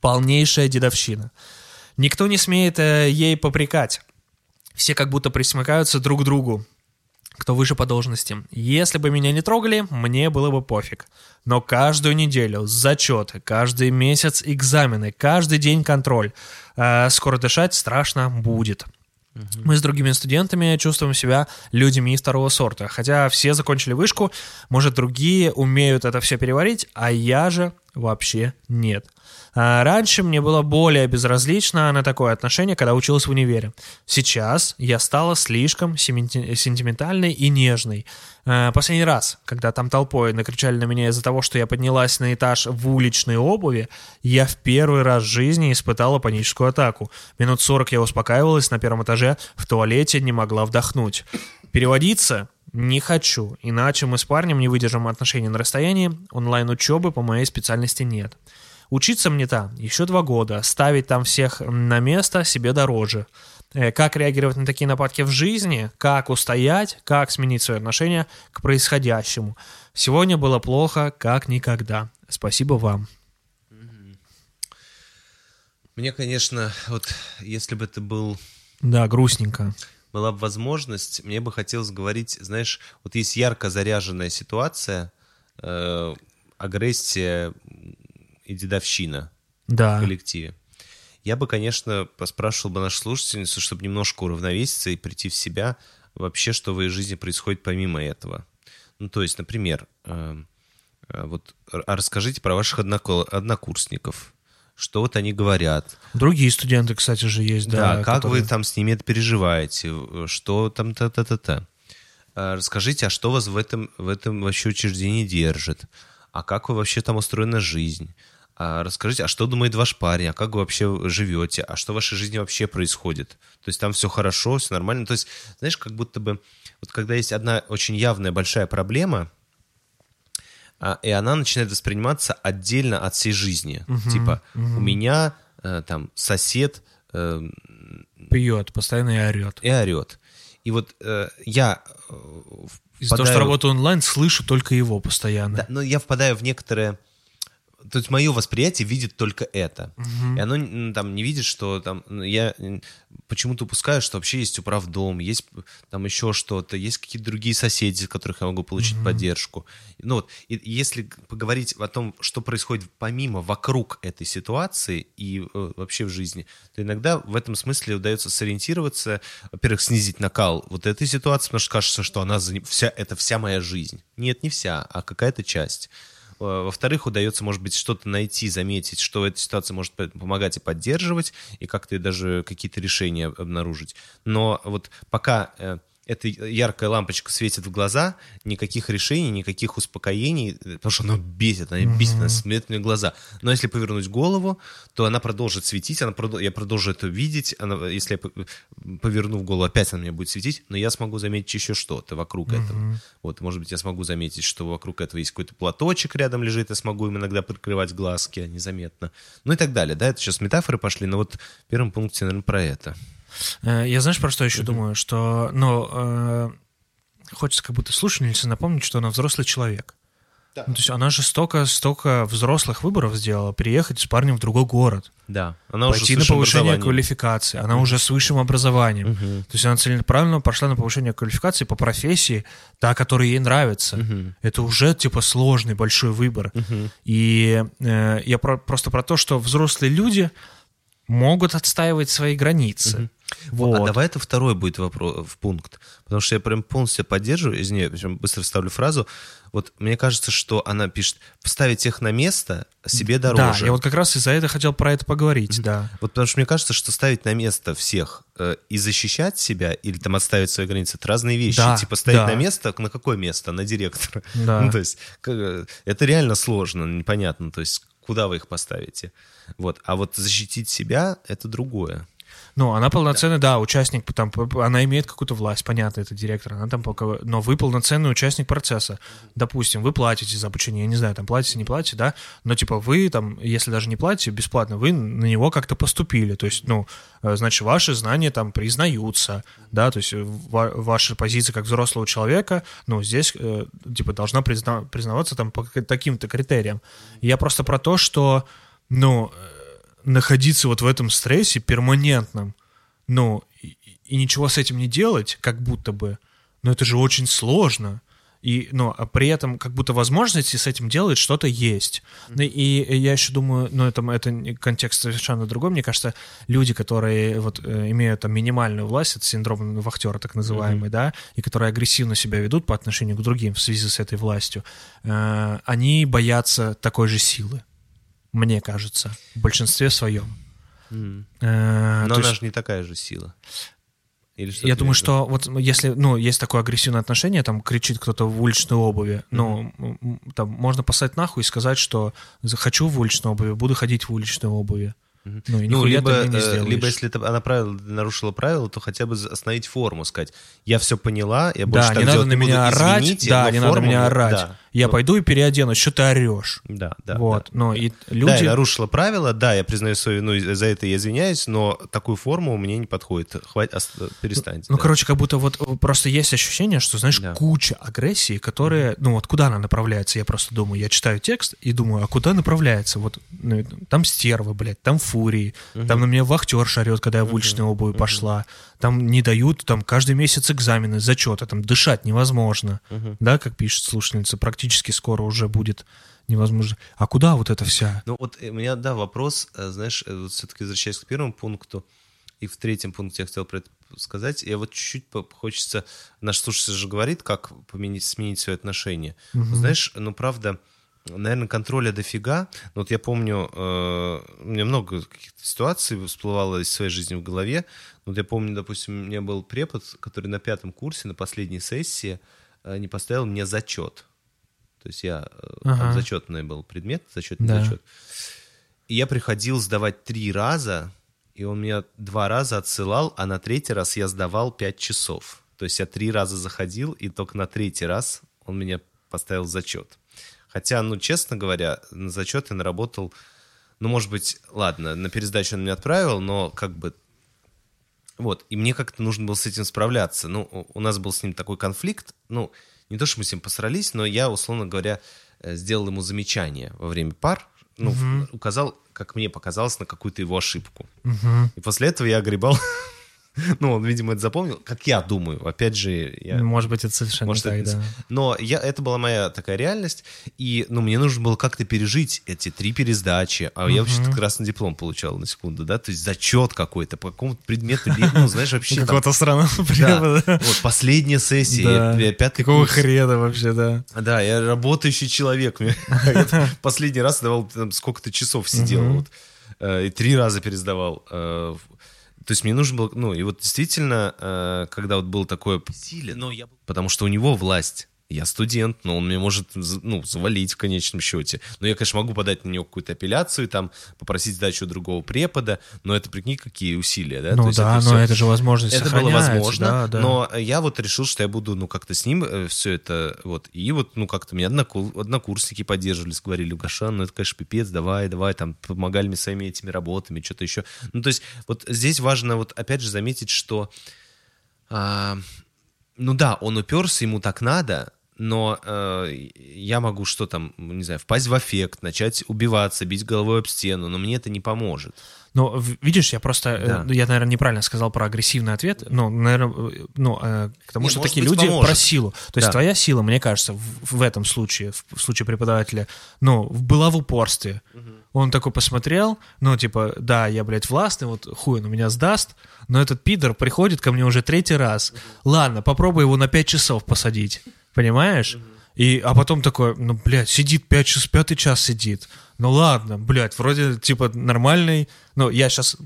полнейшая дедовщина. Никто не смеет э, ей попрекать. Все как будто присмыкаются друг к другу кто выше по должности. Если бы меня не трогали, мне было бы пофиг. Но каждую неделю зачеты, каждый месяц экзамены, каждый день контроль. А скоро дышать страшно будет. Мы с другими студентами чувствуем себя людьми второго сорта. Хотя все закончили вышку, может, другие умеют это все переварить, а я же вообще нет. А раньше мне было более безразлично на такое отношение, когда училась в универе. Сейчас я стала слишком сентиментальной и нежной. А, Последний раз, когда там толпой накричали на меня из-за того, что я поднялась на этаж в уличной обуви, я в первый раз в жизни испытала паническую атаку. Минут 40 я успокаивалась на первом этаже, в туалете не могла вдохнуть. Переводиться не хочу, иначе мы с парнем не выдержим отношений на расстоянии, онлайн-учебы по моей специальности нет. Учиться мне там еще два года, ставить там всех на место себе дороже. Э, Как реагировать на такие нападки в жизни, как устоять, как сменить свое отношение к происходящему. Сегодня было плохо, как никогда. Спасибо вам. Мне, конечно, вот если бы это был Да, грустненько. была бы возможность, мне бы хотелось говорить, знаешь, вот есть ярко заряженная ситуация, э, агрессия и дедовщина в Да. коллективе. Я бы, конечно, поспрашивал бы нашу слушательницу, чтобы немножко уравновеситься и прийти в себя вообще, что в ее жизни происходит помимо этого. Ну, то есть, например, э, э, вот а расскажите про ваших однокурсников. Что вот они говорят, Другие студенты, кстати же, есть, да. да, как которые- вы там с ними это переживаете, э, что там та-та-та-та. А, Расскажите, а что вас в этом, в этом вообще учреждении держит? А как вы вообще там устроена жизнь? А расскажите, а что думает ваш парень? А как вы вообще живете? А что в вашей жизни вообще происходит? То есть там все хорошо, все нормально? То есть, знаешь, как будто бы, вот когда есть одна очень явная большая проблема, а, и она начинает восприниматься отдельно от всей жизни. Типа, у меня э, там сосед э, Пьет, постоянно и орет. и орет. И вот э, я э, Из-за того, что работаю онлайн, слышу только его постоянно. Да, но я впадаю в некоторое... То есть мое восприятие видит только это. И оно там не видит, что там... Я почему-то упускаю, что вообще есть управдом, есть там еще что-то, есть какие-то другие соседи, от которых я могу получить поддержку. Ну вот, и если поговорить о том, что происходит помимо, вокруг этой ситуации и э, вообще в жизни, то иногда в этом смысле удается сориентироваться, во-первых, снизить накал вот этой ситуации, потому что кажется, что она вся, это вся моя жизнь. Нет, не вся, а какая-то часть. Э, Во-вторых, удается, может быть, что-то найти, заметить, что эта ситуация может помогать и поддерживать, и как-то даже какие-то решения обнаружить. Но вот пока э, эта яркая лампочка светит в глаза, никаких решений, никаких успокоений, потому что она бесит, она бесит, она смотрит мне в глаза. Но если повернуть голову, то она продолжит светить, она продол- я продолжу это видеть. Она, если я по- поверну голову, опять она мне будет светить, но я смогу заметить еще что-то вокруг этого. Вот, может быть, я смогу заметить, что вокруг этого есть какой-то платочек рядом лежит, я смогу им иногда прикрывать глазки незаметно. Ну и так далее, да, это сейчас метафоры пошли, но вот в первом пункте, наверное, про это. Э, Я знаешь, про что еще думаю? Что, ну, э, хочется как будто слушательнице напомнить, что она взрослый человек. Да. Ну, то есть она же столько, столько взрослых выборов сделала, переехать с парнем в другой город, Да, она уже пойти с на повышение квалификации, она уже с высшим образованием. То есть она целенаправленно пошла на повышение квалификации по профессии, та, которая ей нравится. Это уже типа сложный большой выбор. И э, я про- просто про то, что взрослые люди могут отстаивать свои границы. Вот. А давай это второй будет вопрос, в пункт. Потому что я прям полностью поддерживаю, из нее, причем быстро вставлю фразу. Вот мне кажется, что она пишет, поставить их на место себе Да, дороже. я вот как раз из-за этого хотел про это поговорить, да. Вот потому что мне кажется, что ставить на место всех э, и защищать себя, или там отставить свои границы, это разные вещи. Да, типа ставить да. на место, на какое место? На директора. Да. [laughs] Ну, то есть, как, э, это реально сложно, непонятно. То есть, куда вы их поставите? Вот. А вот защитить себя — это другое. Ну, она полноценный, да, участник, там, она имеет какую-то власть, понятно, это директор, она там пока, но вы полноценный участник процесса. Допустим, вы платите за обучение, я не знаю, там, платите, не платите, да, но, типа, вы, там, если даже не платите бесплатно, вы на него как-то поступили, то есть, ну, э, значит, ваши знания там признаются, да, то есть э, ва- ваша позиция как взрослого человека, ну, здесь, э, типа, должна призна- признаваться там по таким-то критериям. Я просто про то, что, ну, э, находиться вот в этом стрессе перманентном, ну, и, и ничего с этим не делать, как будто бы, ну, это же очень сложно. И, ну, а при этом как будто возможности с этим делать что-то есть. Ну, И я еще думаю, ну, это, это контекст совершенно другой. Мне кажется, люди, которые вот э, имеют там минимальную власть, это синдром вахтера так называемый, да, и которые агрессивно себя ведут по отношению к другим в связи с этой властью, э, они боятся такой же силы, мне кажется, в большинстве своем. М. Э, Но она есть- же не такая же сила. Или что я думаю, виду? что вот если, ну, есть такое агрессивное отношение, там кричит кто-то в уличной обуви, ну, м, м, там можно послать нахуй и сказать, что за- хочу в уличной обуви, буду ходить в уличной обуви. Ну, и Ну, либо, ты не э, сделаешь. либо если это, она правило, нарушила правила, то хотя бы остановить форму, сказать, я все поняла, я Да, больше так не надо на не буду, меня орать, извините, да, не надо форму меня мне- орать. Да, Я Ну, пойду и переоденусь, что ты орешь. Да, да. вот, да. ну, и Да, люди... я нарушила правила, да, я признаю свою вину, за это я извиняюсь, но такую форму мне не подходит. Хватит, ост- перестаньте. Ну, да. короче, как будто вот просто есть ощущение, что, знаешь, Да. куча агрессии, которая, ну, вот куда она направляется, я просто думаю, я читаю текст и думаю, а куда направляется? Вот ну, там стервы, блядь, там фурии, там на меня вахтер шарет, когда я в уличной обуви пошла, там не дают, там каждый месяц экзамены, зачеты, там дышать невозможно, да, как пишет слушательница, практически скоро уже будет невозможно. А куда вот эта вся? Ну вот э, у меня, да, вопрос, э, знаешь, э, вот все-таки возвращаясь к первому пункту, и в третьем пункте я хотел про это сказать, я вот чуть-чуть хочется, наш слушатель же говорит, как поменять, сменить свои отношения. Знаешь, ну правда, наверное, контроля дофига. Ну, Вот я помню, э, у меня много каких-то ситуаций всплывало из своей жизни в голове. Вот я помню, допустим, у меня был препод, который на пятом курсе, на последней сессии, э, не поставил мне зачет. То есть я, э, Ага. там зачетный был предмет, зачетный Да. зачет. И я приходил сдавать три раза, и он меня два раза отсылал, а на третий раз я сдавал пять часов. То есть я три раза заходил, и только на третий раз он меня поставил зачет. Хотя, ну, честно говоря, на зачет я наработал, ну, может быть, ладно, на пересдачу он меня отправил, но как бы вот, и мне как-то нужно было с этим справляться. Ну, у- у нас был с ним такой конфликт. Ну, не то, что мы с ним посрались, но я, условно говоря, э, сделал ему замечание во время пар. Ну, указал, как мне показалось, на какую-то его ошибку. И после этого я огребал. [laughs] Ну, он, видимо, это запомнил, как я думаю. Опять же, я... Может быть, это совершенно Может, так, это да. Но я, это была моя такая реальность, и ну, мне нужно было как-то пережить эти три пересдачи, а я вообще красный диплом получал на секунду, да, то есть зачет какой-то по какому-то предмету, ну, [laughs] знаешь, вообще Какого-то странного да, препода. вот последняя сессия, пятый Какого хрена вообще, да? Да, я работающий человек. [laughs] Последний раз давал сколько-то часов сидел. вот. Э, И три раза пересдавал. То есть мне нужно было, ну, и вот действительно, э, когда вот было такое силе, но я... потому что у него власть. Я студент, но он мне может, ну, завалить в конечном счете. Но я, конечно, могу подать на него какую-то апелляцию, там, попросить сдачу другого препода, но это, прикинь, какие усилия, да? То Ну есть да, это но всё- это же возможность это было возможно, да, да. но я вот решил, что я буду, ну, как-то с ним все это, вот, и вот, ну, как-то меня одноку- однокурсники поддерживали, говорили, Гашан, ну, это, конечно, пипец, давай, давай, там, помогали мне своими этими работами, что-то еще. Ну, то есть, вот здесь важно, вот, опять же, заметить, что, а, ну, да, он уперся, ему так надо, но э, я могу что там, не знаю, впасть в аффект, начать убиваться, бить головой об стену, но мне это не поможет. Ну, видишь, я просто, э, Да. я, наверное, неправильно сказал про агрессивный ответ, ну, наверное, ну, э, к тому, Не, что такие быть, люди поможет. про силу. То есть Да. твоя сила, мне кажется, в, в этом случае, в, в случае преподавателя, ну, была в упорстве. Он такой посмотрел, ну, типа, да, я, блядь, властный, вот хуй он у меня сдаст, но этот пидор приходит ко мне уже третий раз. Ладно, попробуй его на пять часов посадить, понимаешь? И, а потом такой, ну, блядь, сидит пять часов, пятый час сидит. Ну ладно, блядь, вроде типа нормальный. Ну, я сейчас,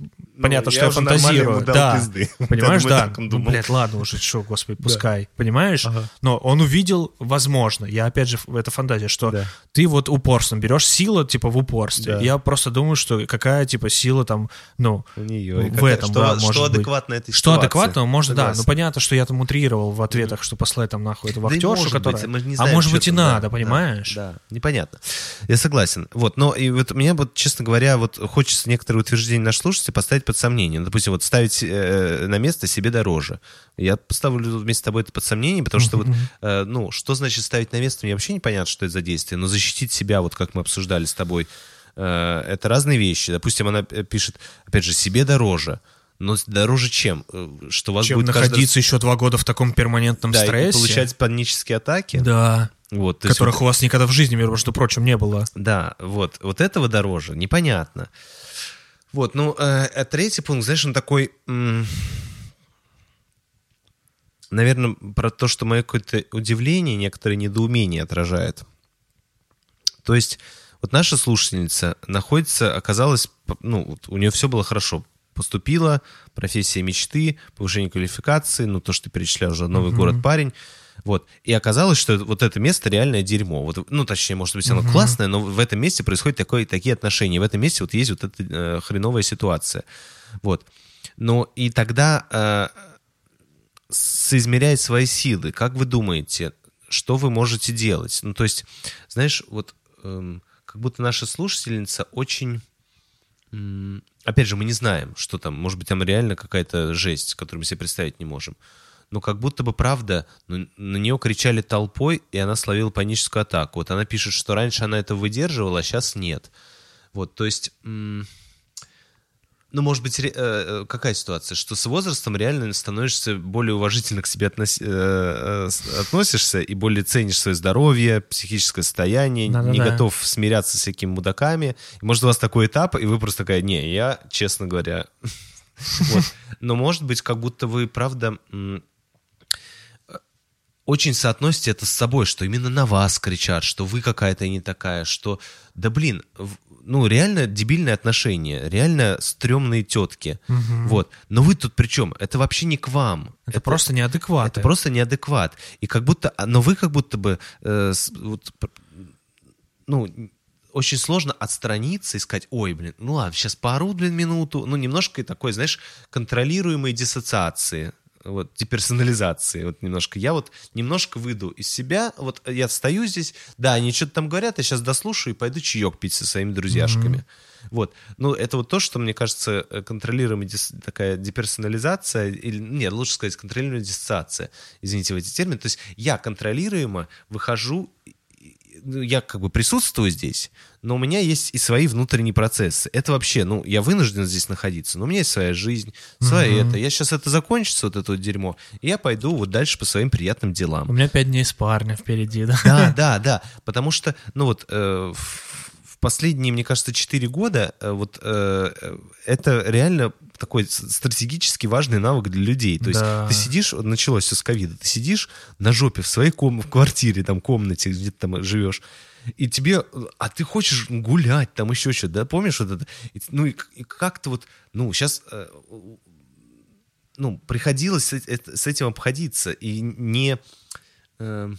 понятно, я что я фантазирую. Да, пизды. [laughs] понимаешь, да. Ну, блядь, ладно уже, что, господи, пускай, понимаешь? Но он увидел, возможно, я опять же, в- это фантазия, что Да. ты вот упорством берешь силу, типа, в упорстве. Да. Я просто думаю, что какая, типа, сила там, ну, У нее. в этом, что, да, что может быть. адекватно этой Что ситуации. адекватно, может, да. Ну, понятно, что я там утрировал в ответах, что послать там нахуй эту Да и актершу, может которая... быть, а может быть и да, надо, да, понимаешь? Да, непонятно. Я согласен. Вот, но и вот мне вот, честно говоря, вот хочется некоторые утверждения наших слушателей поставить под сомнение. Ну, допустим, вот ставить э, на место себе дороже. Я поставлю вместе с тобой это под сомнение, потому что вот, э, ну, что значит ставить на место, мне вообще непонятно, что это за действие. Но защитить себя, вот как мы обсуждали с тобой, э, это разные вещи. Допустим, она э, пишет, опять же, себе дороже. Но дороже чем? Э, Что вас Чем будет каждый раз- находиться еще два года в таком перманентном да, и стрессе. получать панические атаки. Да. Вот, то есть Которых вот- у вас никогда в жизни, между прочим, не было. Да, вот, вот этого дороже, непонятно. Вот, ну, э, а третий пункт, знаешь, он такой, наверное, про то, что мое какое-то удивление, некоторое недоумение отражает. То есть, вот наша слушательница находится, оказалась, ну, вот у нее все было хорошо. Поступила, профессия мечты, повышение квалификации, ну, то, что ты перечислял уже, новый город, парень. Вот. И оказалось, что вот это место реальное дерьмо. Вот, ну, точнее, может быть, оно классное, но в этом месте происходят такое, такие отношения. В этом месте вот есть вот эта э, хреновая ситуация. Вот. Ну, и тогда э, соизмерять свои силы. Как вы думаете, что вы можете делать? Ну, то есть, знаешь, вот эм, как будто наша слушательница очень... Опять же, мы не знаем, что там. Может быть, там реально какая-то жесть, которую мы себе представить не можем. Но как будто бы, правда, ну, на нее кричали толпой, и она словила паническую атаку. Вот она пишет, что раньше она это выдерживала, а сейчас нет. Вот, то есть... ну, может быть, э, э, какая ситуация? Что с возрастом реально становишься более уважительно к себе относ- э, э, относишься и более ценишь свое здоровье, психическое состояние, не Да-да-да. готов смиряться с всякими мудаками. Может, у вас такой этап, и вы просто такая, не, я, честно говоря... [laughs] Но, может быть, как будто вы, правда, очень соотносите это с собой, что именно на вас кричат, что вы какая-то не такая, что, да блин, ну реально дебильные отношения, реально стрёмные тетки, вот. Но вы тут при чем? Это вообще не к вам. Это, просто неадекват. Это просто неадекват. И как будто, а, но вы как будто бы, э, вот, ну, очень сложно отстраниться и сказать, ой, блин, ну ладно, сейчас поору, блин, минуту. Ну, немножко такой, знаешь, контролируемой диссоциации, вот, деперсонализации, вот немножко. Я вот немножко выйду из себя, вот я встаю здесь, да, они что-то там говорят, я сейчас дослушаю и пойду чаек пить со своими друзьяшками. Вот. Ну, это вот то, что, мне кажется, э, контролируемая дис- такая деперсонализация, или, нет, лучше сказать, контролируемая диссоциация, извините, в эти термины. То есть я контролируемо выхожу я как бы присутствую здесь, но у меня есть и свои внутренние процессы. Это вообще, ну, я вынужден здесь находиться, но у меня есть своя жизнь, своя это. Я сейчас это закончится, вот это вот дерьмо, и я пойду вот дальше по своим приятным делам. У меня пять дней с парня впереди, да? Да, [laughs] да, да. Потому что, ну вот, э, в последние, мне кажется, 4 года э, вот э, э, это реально такой стратегически важный навык для людей. То есть Да. ты сидишь, началось все с ковида, ты сидишь на жопе в своей ком- в квартире, там, комнате, где ты там живешь, и тебе, а ты хочешь гулять, там еще что-то, да, помнишь вот это? Ну и, и как-то вот, ну сейчас ну, приходилось с, эт- с этим обходиться и не... э,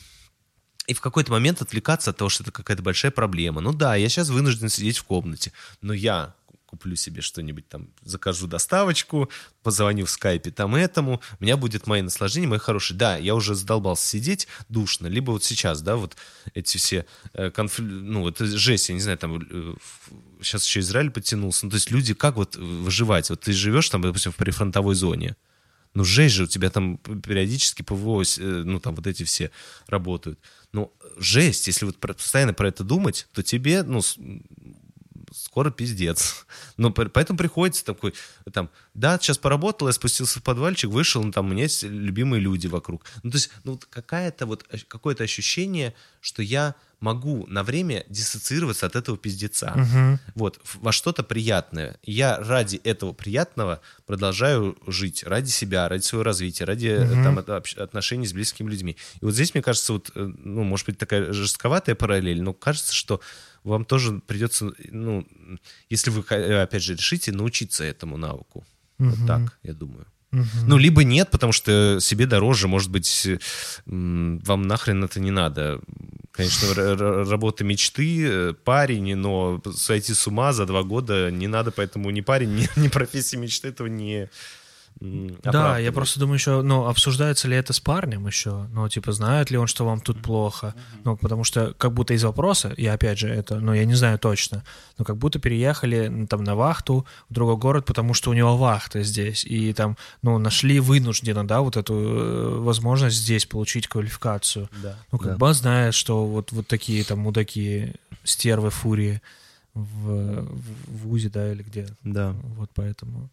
и в какой-то момент отвлекаться от того, что это какая-то большая проблема. Ну да, я сейчас вынужден сидеть в комнате, но я куплю себе что-нибудь там, закажу доставочку, позвоню в скайпе там этому, у меня будет мои наслаждения, мои хорошие. Да, я уже задолбался сидеть душно, либо вот сейчас, да, вот эти все э, конфли- ну, это жесть, я не знаю, там э, сейчас еще Израиль подтянулся, ну, то есть люди как вот выживать? Вот ты живешь там, допустим, в прифронтовой зоне, Ну, жесть же, у тебя там периодически ПВО, э, ну, там вот эти все работают. Ну, жесть, если вот постоянно про это думать, то тебе, ну, скоро пиздец. Ну, по- поэтому приходится такой, там, да, сейчас поработал, я спустился в подвальчик, вышел, ну, там, у меня есть любимые люди вокруг. Ну, то есть, ну, вот какая-то вот, какое-то ощущение, что я могу на время диссоциироваться от этого пиздеца. Вот, в- во что-то приятное. Я ради этого приятного продолжаю жить, ради себя, ради своего развития, ради э, там, отношений с близкими людьми. И вот здесь, мне кажется, вот, э, ну, может быть, такая жестковатая параллель, но кажется, что вам тоже придется, ну, если вы, э, опять же, решите научиться этому навыку. Вот так, я думаю. Ну, либо нет, потому что себе дороже, может быть, вам нахрен это не надо. Конечно, работа мечты, э, парень, но сойти с ума за два года не надо, поэтому ни парень, ни, [laughs] ни профессия мечты этого не Да, я просто думаю еще, ну, обсуждается ли это с парнем еще? Ну, типа, знает ли он, что вам тут плохо? Ну, потому что как будто из вопроса, и опять же, это, ну, я не знаю точно, но как будто переехали там на вахту в другой город, потому что у него вахта здесь, и там, ну, нашли вынужденно, да, вот эту э, возможность здесь получить квалификацию. Да, Ну, как да. бы он знает, что вот, вот такие там мудаки, стервы, фурии в, в, в ВУЗе, да, или где. Да. Вот поэтому.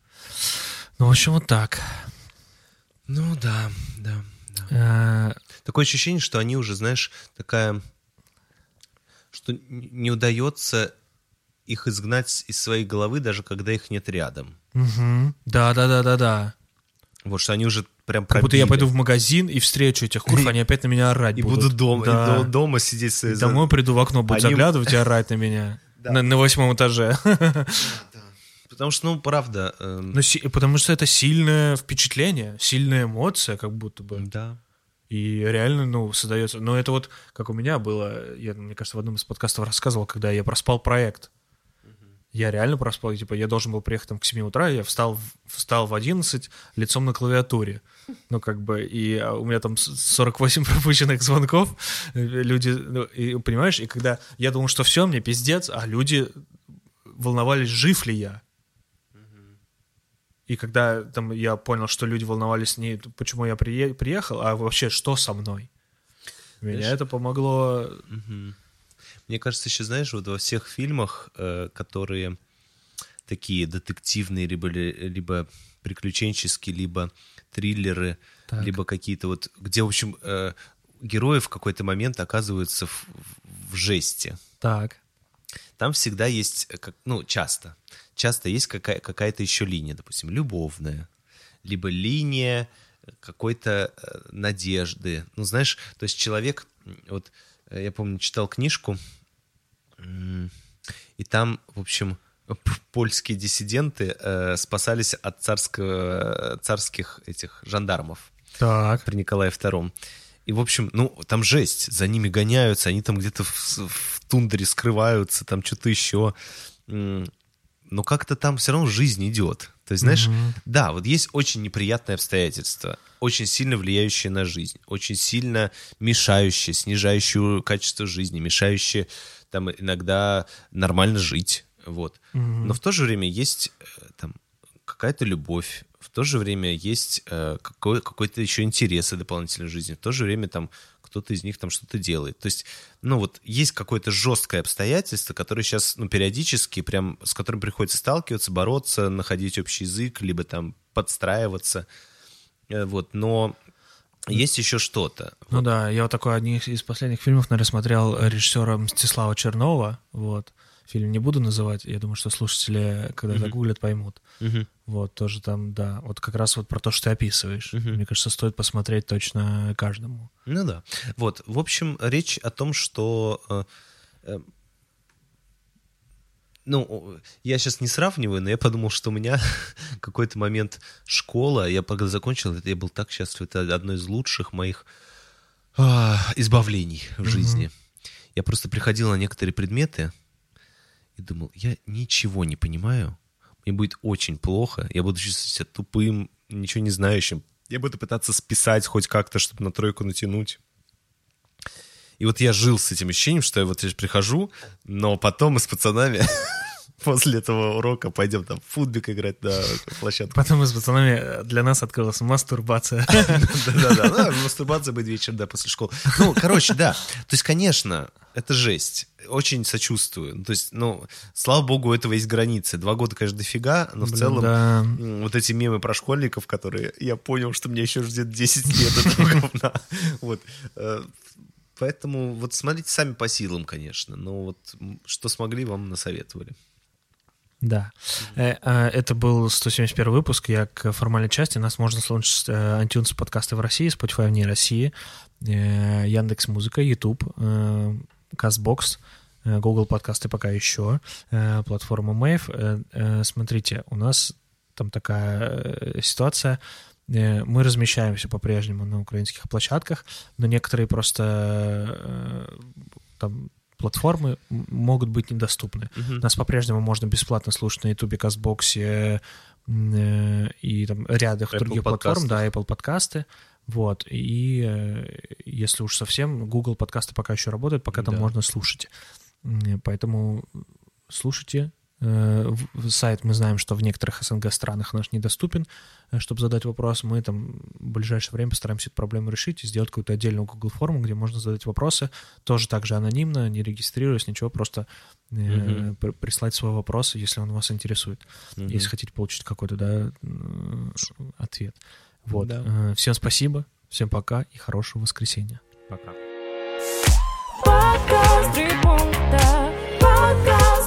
Ну, в общем, вот так. Ну да, да, да. Э, Такое ощущение, что они уже, знаешь, такая, что не удается их изгнать из своей головы, даже когда их нет рядом. мгм. Да, да, да, да, да. Вот что они уже прям Как будто я пробили. пойду в магазин и встречу этих курв, они опять на меня орать и будут. буду дома, и Да. до- дома сидеть. И за- Домой приду в окно, буду Они- заглядывать и орать на меня. На, на восьмом этаже. [laughs] Потому что, ну, правда. эм, Ну, си- потому что это сильное впечатление, сильная эмоция, как будто бы. да. И реально, ну, создается... Но это вот, как у меня было, я, мне кажется, в одном из подкастов рассказывал, когда я проспал проект. Я реально проспал, типа, я должен был приехать там к 7 утра, я встал, встал в 11 лицом на клавиатуре. [laughs] Ну, как бы, и а, у меня там с- 48 пропущенных звонков, э, люди, ну, и, понимаешь, и когда я думал, что все, мне пиздец, а люди волновались, жив ли я. И когда там я понял, что люди волновались не почему я прие- приехал, а вообще что со мной. Меня Знаешь, это помогло. Мне кажется, еще, знаешь, вот во всех фильмах, э, которые такие детективные, либо, либо приключенческие, либо триллеры, Так. либо какие-то вот, где, в общем, э, герои в какой-то момент оказываются в, в жести. Так. Там всегда есть, э, как, ну, часто, часто есть какая- какая-то еще линия, допустим, любовная, либо линия какой-то э, надежды. Ну, знаешь, то есть человек, вот э, я помню, читал книжку, и там, в общем, [laughs] польские диссиденты э, спасались от царского, царских этих жандармов Так. при Николае II. И, в общем, ну, там жесть. За ними гоняются, они там где-то в, в тундре скрываются, там что-то еще. Но как-то там все равно жизнь идет. То есть, знаешь, да, вот есть очень неприятные обстоятельства, очень сильно влияющие на жизнь, очень сильно мешающие, снижающие качество жизни, мешающие там иногда нормально жить. Вот. Но в то же время есть э, там какая-то любовь, в то же время есть э, какой, какой-то еще интерес и дополнительной жизни, в то же время там кто-то из них там что-то делает. То есть, ну вот есть какое-то жесткое обстоятельство, которое сейчас, ну, периодически прям, с которым приходится сталкиваться, бороться, находить общий язык, либо там подстраиваться. Э, Вот, но есть еще что-то. Ну да, я вот такой один из последних фильмов, наверное, смотрел режиссера Мстислава Чернова. Вот. Фильм не буду называть, я думаю, что слушатели, когда загуглят, поймут. Вот, тоже там, да, вот как раз вот про то, что ты описываешь. Мне кажется, стоит посмотреть точно каждому. Ну да. Вот, в общем, речь о том, что... э, э, ну, я сейчас не сравниваю, но я подумал, что у меня [laughs] какой-то момент школа, я когда закончил, я был так счастлив, это одно из лучших моих а, избавлений в жизни. Я просто приходил на некоторые предметы и думал, я ничего не понимаю, мне будет очень плохо, я буду чувствовать себя тупым, ничего не знающим. Я буду пытаться списать хоть как-то, чтобы на тройку натянуть. И вот я жил с этим ощущением, что я вот прихожу, но потом мы с пацанами [laughs] после этого урока пойдем там в футбик играть на площадку. Потом мы с пацанами, э, для нас открылась мастурбация. [laughs] Да-да-да, ну, мастурбация будет вечером, да, после школы. Ну, короче, да. То есть, конечно, это жесть. Очень сочувствую. Ну, То есть, ну, слава богу, у этого есть границы. Два года, конечно, дофига, но в Блин, целом да. вот эти мемы про школьников, которые я понял, что меня еще ждет 10 лет этого говна. Вот. Э, Поэтому вот смотрите сами по силам, конечно. Но вот что смогли, вам насоветовали. Да. Э, э, Это был 171 выпуск. Я к формальной части. Нас можно слушать э, iTunes подкасты в России, Spotify вне России, э, Яндекс Музыка, YouTube, э, э, Google подкасты пока еще, э, платформа Mave. Э, э, Смотрите, у нас там такая э, ситуация. Э, Мы размещаемся по-прежнему на украинских площадках, но некоторые просто э, там платформы могут быть недоступны. Нас по-прежнему можно бесплатно слушать на YouTube, Казбоксе э, и там рядах Apple других платформ, подкастах. да, Apple подкасты. Вот. И э, если уж совсем, Google подкасты пока еще работают, пока там Да. можно слушать. Поэтому слушайте. Э, Сайт мы знаем, что в некоторых СНГ странах наш недоступен, э, чтобы задать вопрос. Мы там в ближайшее время постараемся эту проблему решить и сделать какую-то отдельную Google форму, где можно задать вопросы, тоже так же анонимно, не регистрируясь, ничего, просто э, Мгм. пр- прислать свой вопрос, если он вас интересует, Мгм. если хотите получить какой-то да, ответ. Вот. Да. Э, Всем спасибо, всем пока и хорошего воскресенья. Пока. Подкаст